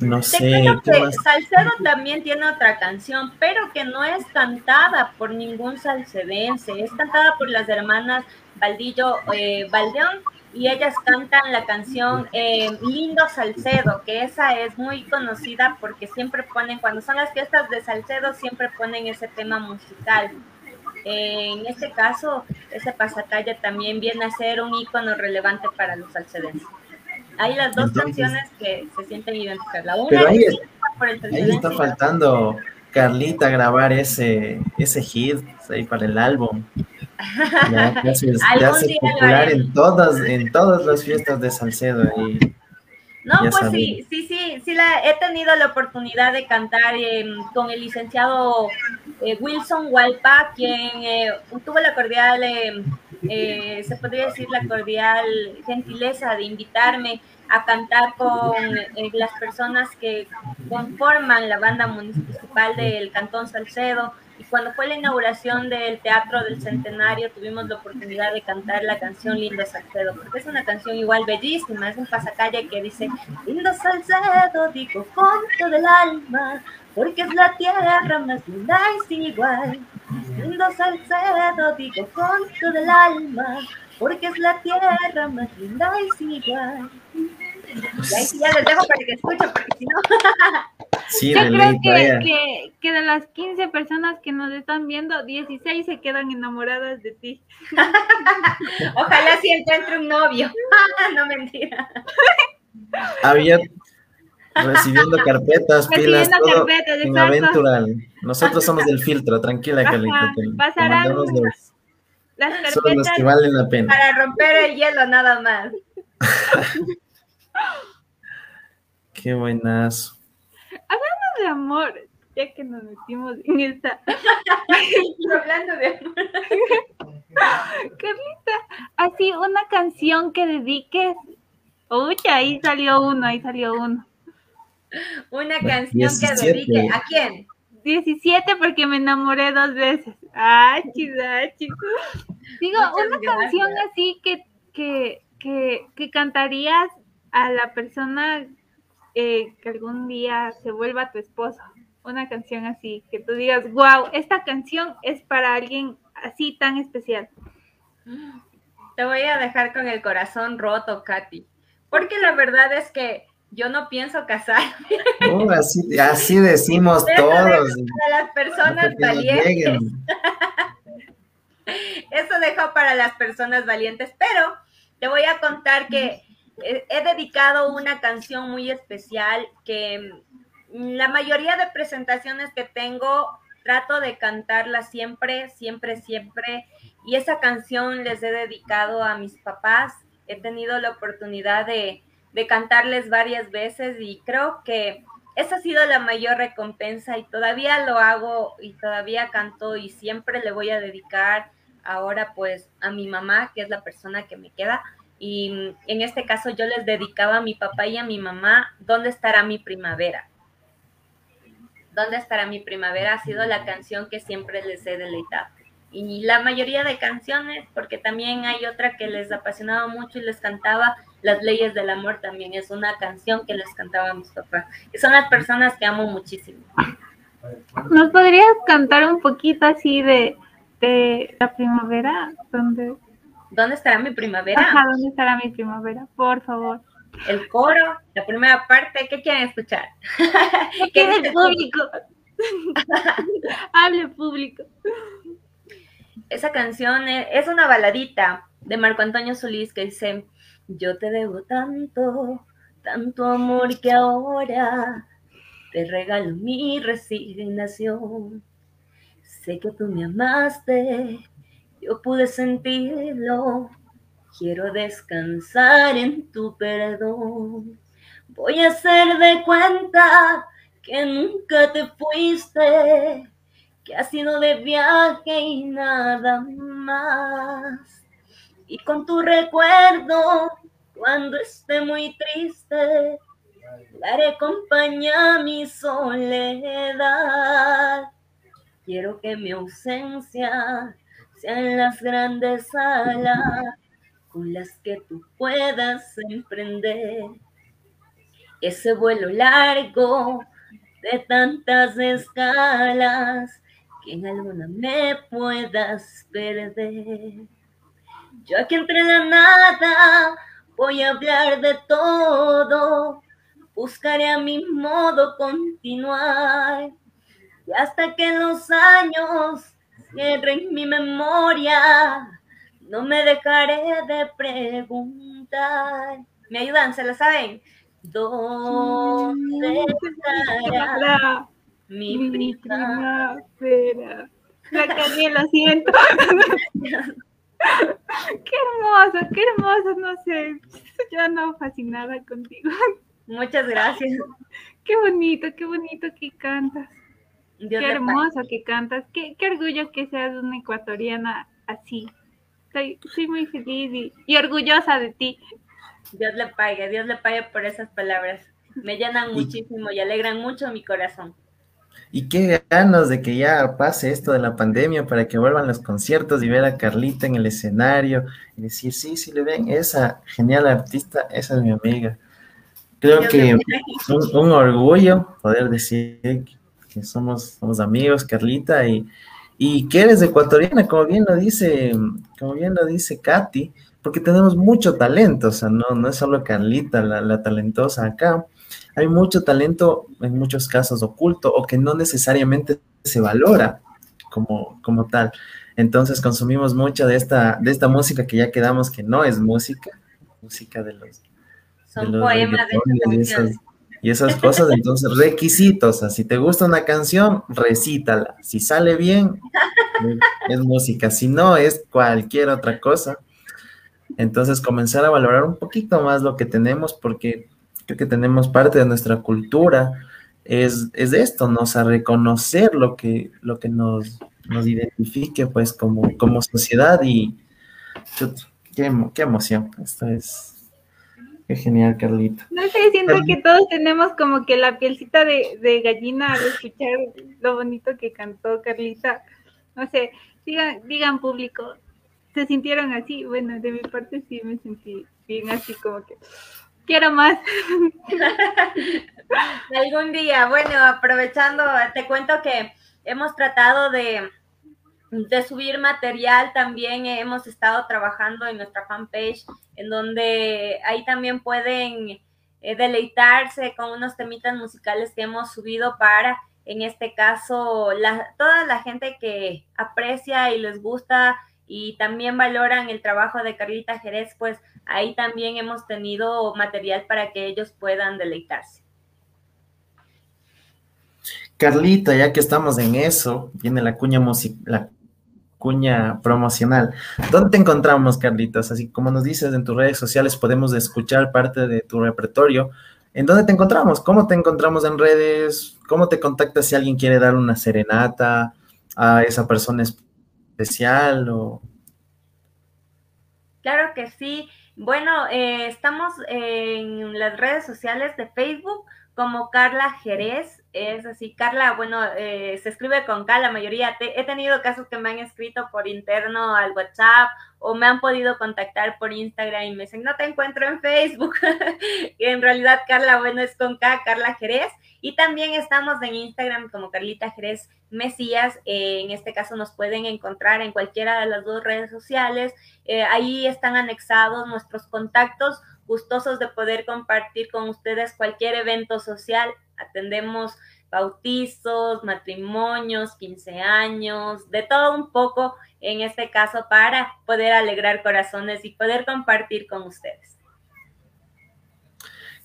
No sé. ¿qué Salcedo también tiene otra canción, pero que no es cantada por ningún salcedense, es cantada por las hermanas Valdillo eh, Valdeón y ellas cantan la canción eh, Lindo Salcedo, que esa es muy conocida porque siempre ponen, cuando son las fiestas de Salcedo, siempre ponen ese tema musical. en este caso, ese pasacalle también viene a ser un icono relevante para los salcedenses. Hay las dos canciones que se sienten idénticas. La una ahí, por el ahí está faltando Carlita grabar ese, ese hit ahí para el álbum. Ya, se, popular en todas, en todas las fiestas de Salcedo. Y no, pues sí, sí, sí, sí, la, he tenido la oportunidad de cantar em, con el licenciado eh, Wilson Walpa, quien eh, tuvo la cordial, em, eh, se podría decir la cordial gentileza de invitarme a cantar con las personas que conforman la banda municipal del Cantón Salcedo y cuando fue la inauguración del Teatro del Centenario tuvimos la oportunidad de cantar la canción Lindo Salcedo, porque es una canción igual bellísima, es un pasacalle que dice, Lindo Salcedo, digo con todo el alma, porque es la tierra más linda y sin igual. Lindo Salcedo, digo con todo el alma, porque es la tierra más linda y sin igual. Y ahí sí ya les dejo para que escuchen, porque si no... Yo creo que, que, de las 15 personas que nos están viendo, 16 se quedan enamoradas de ti. Ojalá si encuentre un novio. no mentira. Había recibiendo carpetas, pilas, todo en aventural. Nosotros somos del filtro, tranquila, Carlita. Pasarán los, las carpetas los que valen la pena. Para romper el hielo, nada más. Qué buenazo. Hablando de amor, ya que nos metimos en esta. Hablando de amor. Carlita, así una canción que dediques. Uy, ahí salió uno, ahí salió uno. Una canción que dedique. ¿A quién? 17 porque me enamoré dos veces. Ah, chicos. Digo, una canción así que, que, que, que cantarías a la persona eh, que algún día se vuelva tu esposo. Una canción así, que tú digas, wow, esta canción es para alguien así tan especial. te voy a dejar con el corazón roto, Katy. Porque la verdad es que yo no pienso casarme. Así, así, decimos todos. Para las personas valientes. Eso dejo para las personas valientes, pero te voy a contar que he dedicado una canción muy especial que la mayoría de presentaciones que tengo trato de cantarla siempre, siempre, siempre. Y esa canción les he dedicado a mis papás. He tenido la oportunidad de, de cantarles varias veces y creo que esa ha sido la mayor recompensa y todavía lo hago y todavía canto y siempre le voy a dedicar ahora pues a mi mamá, que es la persona que me queda. Y en este caso yo les dedicaba a mi papá y a mi mamá, ¿dónde estará mi primavera? ¿Dónde estará mi primavera? Ha sido la canción que siempre les he deleitado. Y la mayoría de canciones, porque también hay otra que les apasionaba mucho y les cantaba, Las leyes del amor también es una canción que les cantaba a mis papás. Y son las personas que amo muchísimo. ¿Nos podrías cantar un poquito así de, de la primavera? ¿Dónde? ¿Dónde estará mi primavera? Ajá, ¿dónde estará mi primavera? Por favor el coro, la primera parte, ¿qué quieren escuchar? ¿Qué es el público? Hable público. Esa canción es una baladita de Marco Antonio Solís que dice, yo te debo tanto, tanto amor que ahora te regalo mi resignación. Sé que tú me amaste, yo pude sentirlo, Quiero descansar en tu perdón. Voy a hacer de cuenta que nunca te fuiste, que has sido de viaje y nada más. Y con tu recuerdo, cuando esté muy triste, daré compañía a mi soledad. Quiero que mi ausencia sea en las grandes salas con las que tú puedas emprender ese vuelo largo de tantas escalas que en alguna me puedas perder. Yo aquí entre la nada voy a hablar de todo, buscaré a mi modo continuar y hasta que los años cierren mi memoria no me dejaré de preguntar. ¿Me ayudan? ¿Se lo saben? ¿Dónde estará mi, mi primavera? La cagué, lo siento. qué hermoso, qué hermoso, no sé. Yo no fascinada contigo. Muchas gracias. Qué bonito, qué bonito que cantas. qué hermoso que cantas. Qué, qué orgullo que seas una ecuatoriana así. Estoy, muy feliz y, orgullosa de ti. Dios le pague, Dios le pague por esas palabras. Me llenan muchísimo y alegran mucho mi corazón. Y qué ganas de que ya pase esto de la pandemia para que vuelvan los conciertos y ver a Carlita en el escenario y decir, sí, sí le ven, esa genial artista, esa es mi amiga. Creo que un, un, orgullo poder decir que somos, somos amigos, Carlita, y, y que eres ecuatoriana, como bien lo dice, como bien lo dice Katy, porque tenemos mucho talento, o sea, no, no es solo Carlita la, talentosa acá, hay mucho talento en muchos casos oculto o que no necesariamente se valora como, como tal. Entonces consumimos mucha de esta, de esta música que ya quedamos que no es música, música de los... Son poemas de, y esas cosas. Entonces, requisitos, o sea, si te gusta una canción, recítala. Si sale bien, es música. Si no, es cualquier otra cosa. Entonces, comenzar a valorar un poquito más lo que tenemos, porque creo que tenemos parte de nuestra cultura, es, es esto, nos a reconocer lo que, lo que nos, nos identifique, pues, como, como sociedad y qué, qué emoción. Esto es Qué genial, Carlita. No sé, siento que todos tenemos como que la pielcita de, gallina al escuchar lo bonito que cantó Carlita. No sé, digan, digan público, ¿se sintieron así? Bueno, de mi parte sí me sentí bien así como que quiero más. Algún día, bueno, aprovechando, te cuento que hemos tratado de de subir material. También hemos estado trabajando en nuestra fanpage, en donde ahí también pueden eh, deleitarse con unos temitas musicales que hemos subido para, en este caso, la, toda la gente que aprecia y les gusta y también valoran el trabajo de Carlita Jerez, pues ahí también hemos tenido material para que ellos puedan deleitarse. Carlita, ya que estamos en eso, viene la cuña, la cuña promocional. ¿Dónde te encontramos, Carlitos? Así como nos dices en tus redes sociales, podemos escuchar parte de tu repertorio. ¿En dónde te encontramos? ¿Cómo te encontramos en redes? ¿Cómo te contactas si alguien quiere dar una serenata a esa persona especial? O... Claro que sí. Bueno, eh, estamos en las redes sociales de Facebook como Carla Jerez es así. Carla, bueno, eh, se escribe con K la mayoría. he tenido casos que me han escrito por interno al WhatsApp o me han podido contactar por Instagram y me dicen, no te encuentro en Facebook. y en realidad Carla, bueno, es con K, Carla Jerez. Y también estamos en Instagram como Carlita Jerez Mesías. Eh, en este caso nos pueden encontrar en cualquiera de las dos redes sociales. Eh, ahí están anexados nuestros contactos gustosos de poder compartir con ustedes cualquier evento social atendemos bautizos, matrimonios, 15 años, de todo un poco en este caso para poder alegrar corazones y poder compartir con ustedes.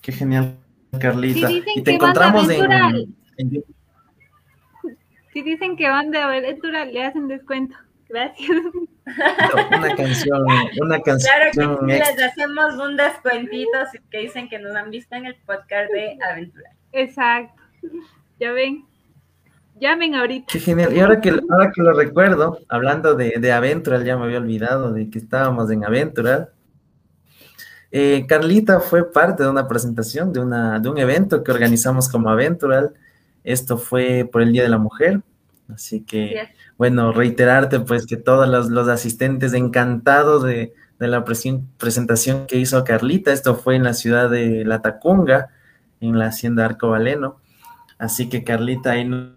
Qué genial, Carlita. y te encontramos en, Si dicen que van de aventura, le hacen descuento. Gracias. Una canción, una canción. Claro que les hacemos un descuentito si que dicen que nos han visto en el podcast de Aventura. Exacto. Ya ven. Llamen ahorita. Qué genial. Y ahora que, ahora que lo recuerdo, hablando de, de Aventural, ya me había olvidado de que estábamos en Aventural. Eh, Carlita fue parte de una presentación, de, una, de un evento que organizamos como Aventural. Esto fue por el Día de la Mujer. Así que, bueno, reiterarte pues que todos los, los asistentes encantados de, de la presentación que hizo Carlita. Esto fue en la ciudad de La Tacunga en la hacienda Arcobaleno. Así que Carlita ahí nos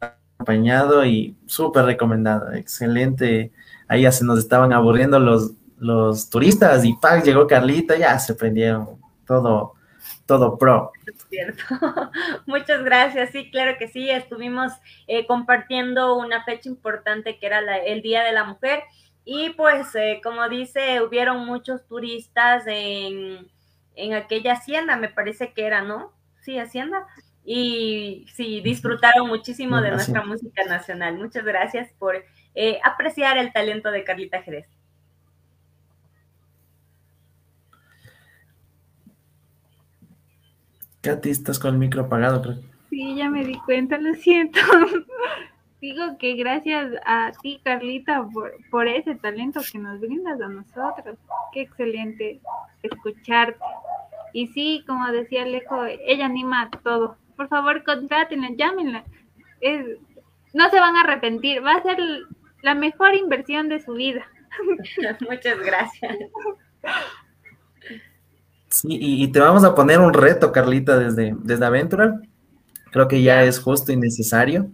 ha acompañado y súper recomendada, excelente. Ahí ya se nos estaban aburriendo los, los turistas y ¡pac! llegó Carlita, ya se prendieron todo, todo pro. cierto. Muchas gracias. Sí, claro que sí. Estuvimos eh, compartiendo una fecha importante que era el Día de la Mujer. Y pues, eh, como dice, hubieron muchos turistas en, en aquella hacienda, me parece que era, ¿no? Sí, hacienda. Y sí, disfrutaron muchísimo de nuestra música nacional. Muchas gracias por eh, apreciar el talento de Carlita Jerez. Katy, estás con el micro apagado, creo. Sí, ya me di cuenta, lo siento. Digo que gracias a ti, Carlita, por, por ese talento que nos brindas a nosotros. Qué excelente escucharte. Y sí, como decía Alejo, ella anima todo. Por favor, contrátenla, llámenla. no se van a arrepentir, va a ser la mejor inversión de su vida. Muchas gracias. Sí, y, te vamos a poner un reto, Carlita, desde, desde Aventura. Creo que ya es justo y necesario.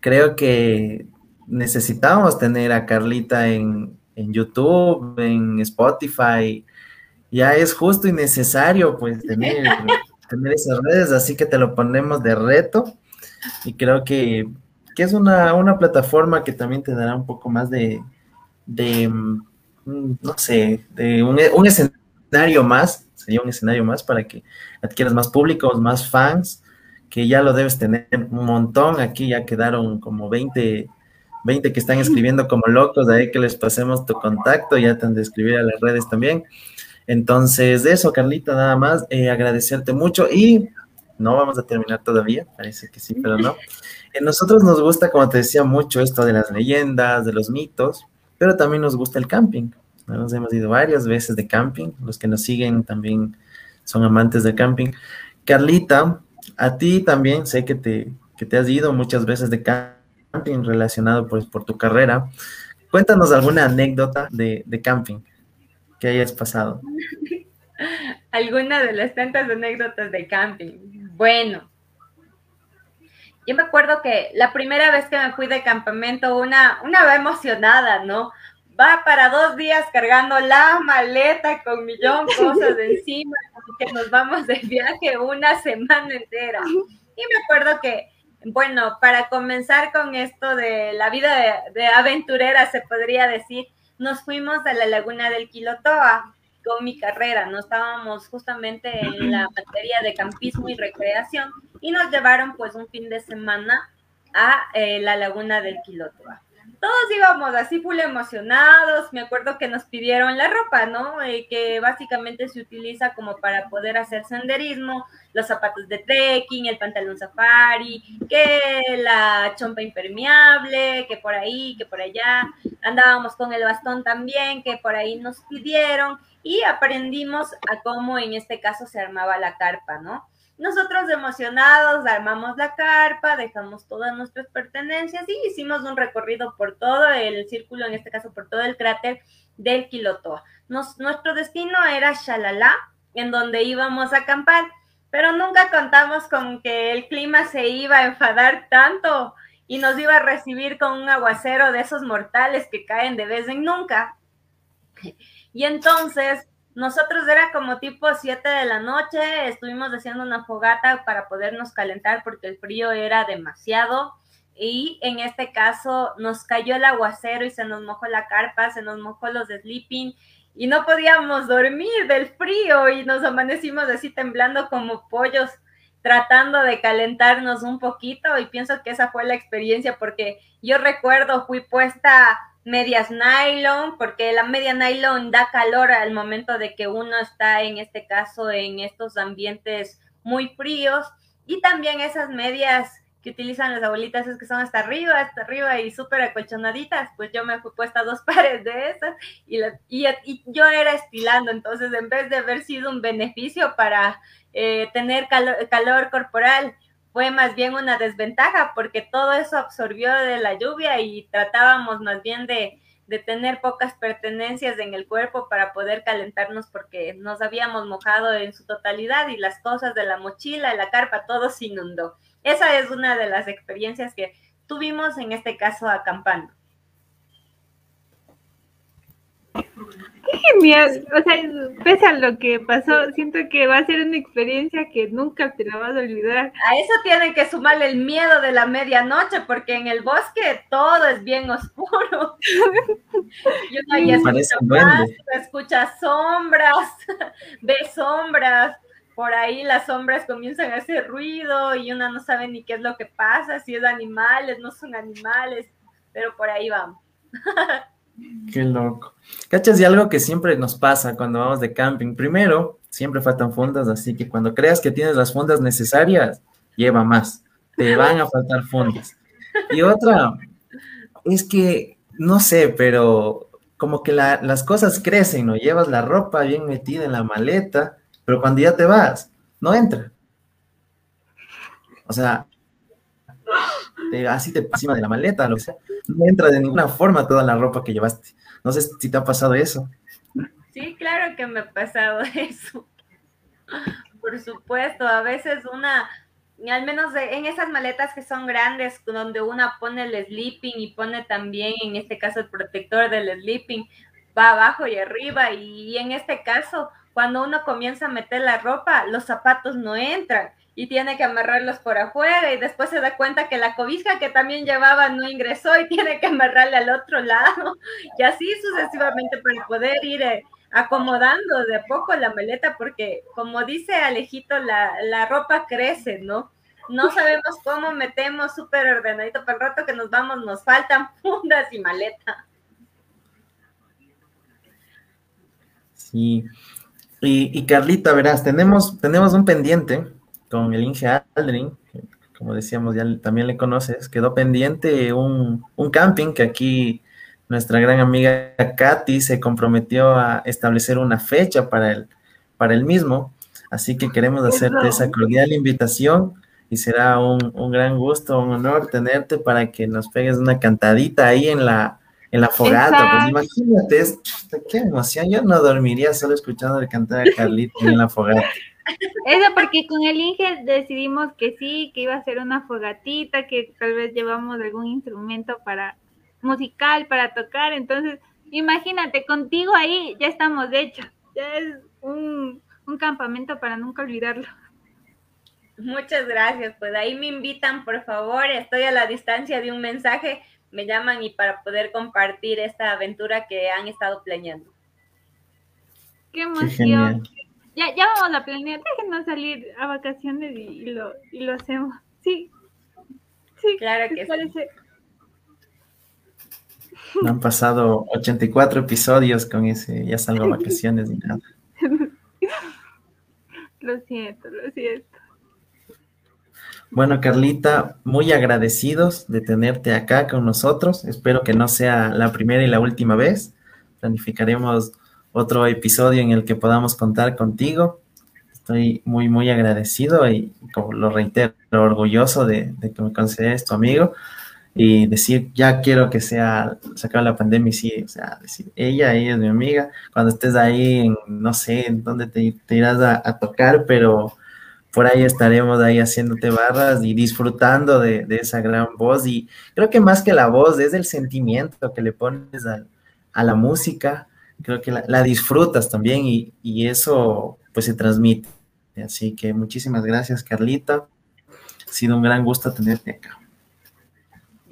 Creo que necesitamos tener a Carlita en, en YouTube, en Spotify, ya es justo y necesario pues tener, tener esas redes, así que te lo ponemos de reto y creo que, es una, plataforma que también te dará un poco más de, de mm, no sé, de un, un, escenario más, sería un escenario más para que adquieras más públicos, más fans, que ya lo debes tener un montón, aquí ya quedaron como 20, 20 que están escribiendo como locos, de ahí que les pasemos tu contacto, ya te han de escribir a las redes también. Entonces, de eso, Carlita, nada más, eh, agradecerte mucho y no vamos a terminar todavía, parece que sí, pero no. A nosotros nos gusta, como te decía, mucho esto de las leyendas, de los mitos, pero también nos gusta el camping. Nos hemos ido varias veces de camping, los que nos siguen también son amantes del camping. Carlita, a ti también sé que te, que te has ido muchas veces de camping relacionado pues por tu carrera. Cuéntanos alguna anécdota de, de camping que hayas pasado. Alguna de las tantas anécdotas de camping. Bueno, yo me acuerdo que la primera vez que me fui de campamento, una, una va emocionada, ¿no? Va para dos días cargando la maleta con millón de cosas encima, que nos vamos de viaje una semana entera. Y me acuerdo que, bueno, para comenzar con esto de la vida de, de aventurera, se podría decir, nos fuimos a la laguna del Quilotoa con mi carrera, no estábamos justamente en la materia de campismo y recreación y nos llevaron pues un fin de semana a eh, la laguna del Quilotoa. Todos íbamos así full emocionados, me acuerdo que nos pidieron la ropa, ¿no? Eh, que básicamente se utiliza como para poder hacer senderismo, los zapatos de trekking, el pantalón safari, que la chompa impermeable, que por ahí, que por allá, andábamos con el bastón también, que por ahí nos pidieron, y aprendimos a cómo en este caso se armaba la carpa, ¿no? Nosotros emocionados armamos la carpa, dejamos todas nuestras pertenencias y hicimos un recorrido por todo el círculo, en este caso por todo el cráter del Quilotoa. nuestro destino era Shalala, en donde íbamos a acampar, pero nunca contamos con que el clima se iba a enfadar tanto y nos iba a recibir con un aguacero de esos mortales que caen de vez en nunca. Y entonces nosotros era como tipo 7 de la noche, estuvimos haciendo una fogata para podernos calentar porque el frío era demasiado. Y en este caso nos cayó el aguacero y se nos mojó la carpa, se nos mojó los sleeping y no podíamos dormir del frío y nos amanecimos así temblando como pollos tratando de calentarnos un poquito. Y pienso que esa fue la experiencia porque yo recuerdo fui puesta medias nylon, porque la media nylon da calor al momento de que uno está en este caso en estos ambientes muy fríos. Y también esas medias que utilizan las abuelitas es que son hasta arriba, hasta arriba y súper acolchonaditas, pues yo me fui puesta dos pares de esas y, y, yo era estilando, entonces en vez de haber sido un beneficio para eh, tener calor corporal, fue más bien una desventaja porque todo eso absorbió de la lluvia y tratábamos más bien de, tener pocas pertenencias en el cuerpo para poder calentarnos porque nos habíamos mojado en su totalidad y las cosas de la mochila, la carpa, todo se inundó. Esa es una de las experiencias que tuvimos en este caso acampando. Qué genial. O sea, pese a lo que pasó, siento que va a ser una experiencia que nunca te la vas a olvidar. A eso tienen que sumarle el miedo de la medianoche, porque en el bosque todo es bien oscuro. Y uno ahí escucha, escucha sombras, ve sombras. Por ahí las sombras comienzan a hacer ruido y uno no sabe ni qué es lo que pasa, si es animales, no son animales, pero por ahí vamos. Qué loco. ¿Cachas? Y algo que siempre nos pasa cuando vamos de camping. Primero, siempre faltan fundas, así que cuando creas que tienes las fundas necesarias, lleva más. Te van a faltar fundas. Y otra, es que, no sé, pero como que las cosas crecen, ¿no? Llevas la ropa bien metida en la maleta, pero cuando ya te vas, no entra. O sea, así te encima de la maleta, lo que sea no entra de ninguna forma toda la ropa que llevaste. No sé si te ha pasado eso. Sí, claro que me ha pasado eso. Por supuesto, a veces una, al menos en esas maletas que son grandes, donde una pone el sleeping y pone también, en este caso, el protector del sleeping, va abajo y arriba. Y en este caso, cuando uno comienza a meter la ropa, los zapatos no entran y tiene que amarrarlos por afuera y después se da cuenta que la cobija que también llevaba no ingresó y tiene que amarrarle al otro lado y así sucesivamente para poder ir eh, acomodando de a poco la maleta porque como dice Alejito, la, la ropa crece, ¿no? No sabemos cómo metemos súper ordenadito, para el rato que nos vamos nos faltan fundas y maleta. Sí. Y, y Carlita, verás, tenemos, tenemos un pendiente con el Inge Aldrin, como decíamos, ya también le conoces, quedó pendiente un, camping que aquí nuestra gran amiga Katy se comprometió a establecer una fecha para el, para el mismo. Así que queremos hacerte esa cordial invitación y será un, gran gusto, un honor tenerte para que nos pegues una cantadita ahí en la, en la fogata. Pues imagínate, qué emoción. Yo no dormiría solo escuchando el cantar a Carlita en la fogata. Eso porque con el Inge decidimos que sí, que iba a ser una fogatita, que tal vez llevamos algún instrumento para musical para tocar. Entonces, imagínate, contigo ahí ya estamos hechos. Ya es un, un campamento para nunca olvidarlo. Muchas gracias. Pues ahí me invitan, por favor. Estoy a la distancia de un mensaje. Me llaman y para poder compartir esta aventura que han estado planeando. Qué emoción. Ya, ya vamos a planear. Déjenos salir a vacaciones y, lo, y lo hacemos. Sí. Sí. Claro que sí. Han pasado 84 episodios con ese, ya salgo a vacaciones ni nada. Lo siento, lo siento. Bueno, Carlita, muy agradecidos de tenerte acá con nosotros. Espero que no sea la primera y la última vez. Planificaremos otro episodio en el que podamos contar contigo. Estoy muy, muy agradecido y, como lo reitero, orgulloso de, que me consideres tu amigo y decir, ya quiero que sea, sacar la pandemia y sí, o sea, decir, ella, ella es mi amiga. Cuando estés ahí, en, no sé en dónde te, irás a tocar, pero por ahí estaremos ahí haciéndote barras y disfrutando de, esa gran voz. Y creo que más que la voz es el sentimiento que le pones a, la música. Creo que la, disfrutas también y, y, eso pues se transmite. Así que muchísimas gracias, Carlita. Ha sido un gran gusto tenerte acá.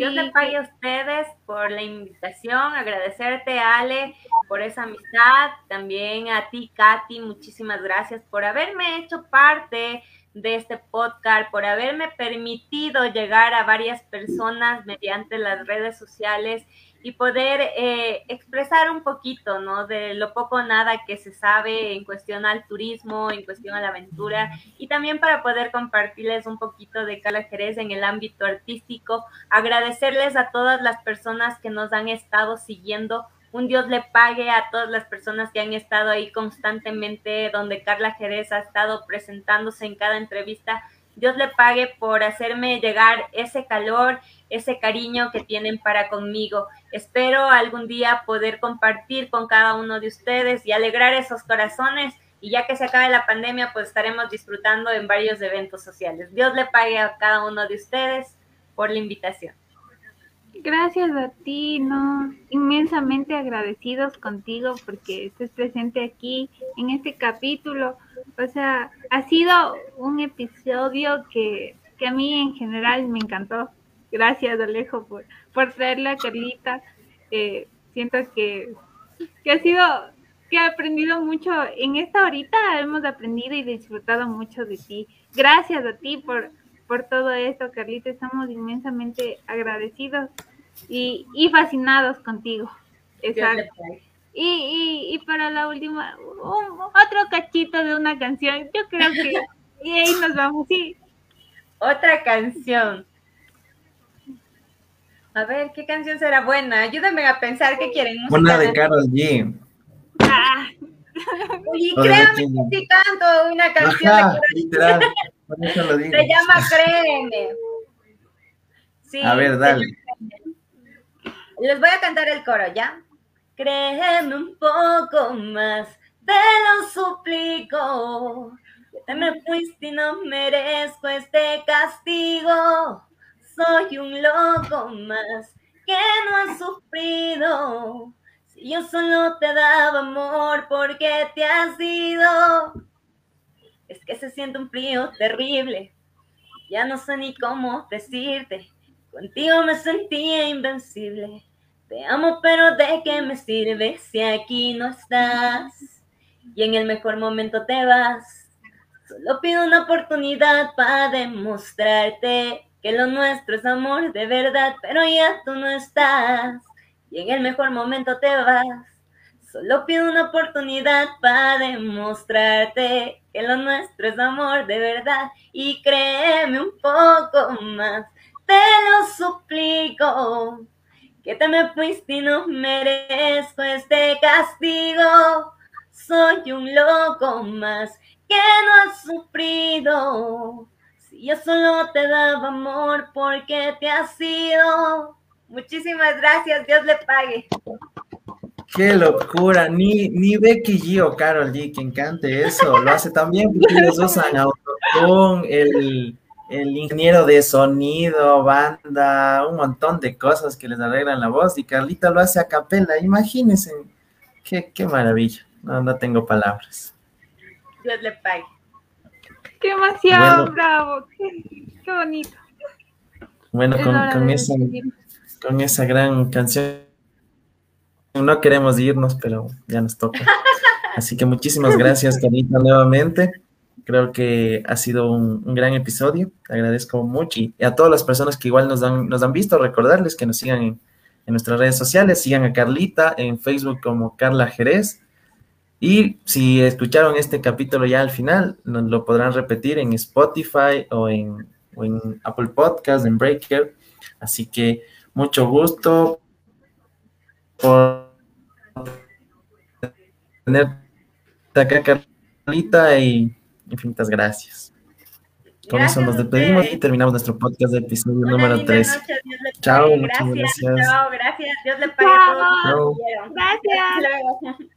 Dios le pague a ustedes por la invitación, agradecerte Ale por esa amistad, también a ti Katy, muchísimas gracias por haberme hecho parte de este podcast, por haberme permitido llegar a varias personas mediante las redes sociales y poder eh, expresar un poquito, ¿no? De lo poco o nada que se sabe en cuestión al turismo, en cuestión a la aventura, y también para poder compartirles un poquito de Cala Jerez en el ámbito artístico, agradecerles a todas las personas que nos han estado siguiendo, un Dios le pague a todas las personas que han estado ahí constantemente, donde Carla Jerez ha estado presentándose en cada entrevista, Dios le pague por hacerme llegar ese calor, ese cariño que tienen para conmigo. Espero algún día poder compartir con cada uno de ustedes y alegrar esos corazones. Y ya que se acabe la pandemia, pues estaremos disfrutando en varios eventos sociales. Dios le pague a cada uno de ustedes por la invitación. Gracias a ti, no, inmensamente agradecidos contigo porque estés presente aquí en este capítulo. O sea, ha sido un episodio que, a mí en general me encantó. Gracias, Alejo, por, por traerla, Carlita. Eh, siento que, que ha sido, que he aprendido mucho. En esta horita hemos aprendido y disfrutado mucho de ti. Gracias a ti por, por todo esto, Carlita. Estamos inmensamente agradecidos y, y fascinados contigo. Exacto. Y, y, para la última, otro cachito de una canción. Yo creo que y ahí nos vamos, sí. Otra canción. A ver, ¿qué canción será buena? Ayúdenme a pensar qué quieren. Una de Carol G. Ah. Y créanme que sí canto una canción Se llama Créeme. Sí, a ver, dale. Les voy a cantar el coro, ¿ya? Créeme un poco más, te lo suplico. Te me fuiste y no merezco este castigo. Soy un loco más que no ha sufrido. Si yo solo te daba amor, ¿por qué te has ido? Es que se siente un frío terrible. Ya no sé ni cómo decirte. Contigo me sentía invencible. Te amo, pero ¿de qué me sirve si aquí no estás? Y en el mejor momento te vas. Solo pido una oportunidad para demostrarte que lo nuestro es amor de verdad, pero ya tú no estás. Y en el mejor momento te vas. Solo pido una oportunidad para demostrarte que lo nuestro es amor de verdad. Y créeme un poco más, te lo suplico que te me fuiste y no merezco este castigo. Soy un loco más que no has sufrido. Si yo solo te daba amor, porque te has ido? Muchísimas gracias, Dios le pague. Qué locura, ni, ni Becky G o Carol G, quien cante eso, lo hace también porque ellos usan autotune, el, el ingeniero de sonido, banda, un montón de cosas que les arreglan la voz y Carlita lo hace a capela, imagínense, qué, qué maravilla, no, no tengo palabras. Dios le pague. Qué demasiado bravo, qué, qué, bonito. Bueno, con, con esa, con esa gran canción no queremos irnos, pero ya nos toca. Así que muchísimas gracias, Carlita, nuevamente. Creo que ha sido un, gran episodio. Agradezco mucho. Y a todas las personas que igual nos han, nos han visto, recordarles que nos sigan en, nuestras redes sociales. Sigan a Carlita en Facebook como Carla Jerez. Y si escucharon este capítulo ya al final, nos lo podrán repetir en Spotify o en, o en Apple Podcast, en Breaker. Así que mucho gusto por tener acá, Carlita, y infinitas gracias. Con eso nos despedimos y terminamos nuestro podcast de episodio número 3. Chao, muchas gracias. Chao, gracias. Dios le pague a todos. Gracias.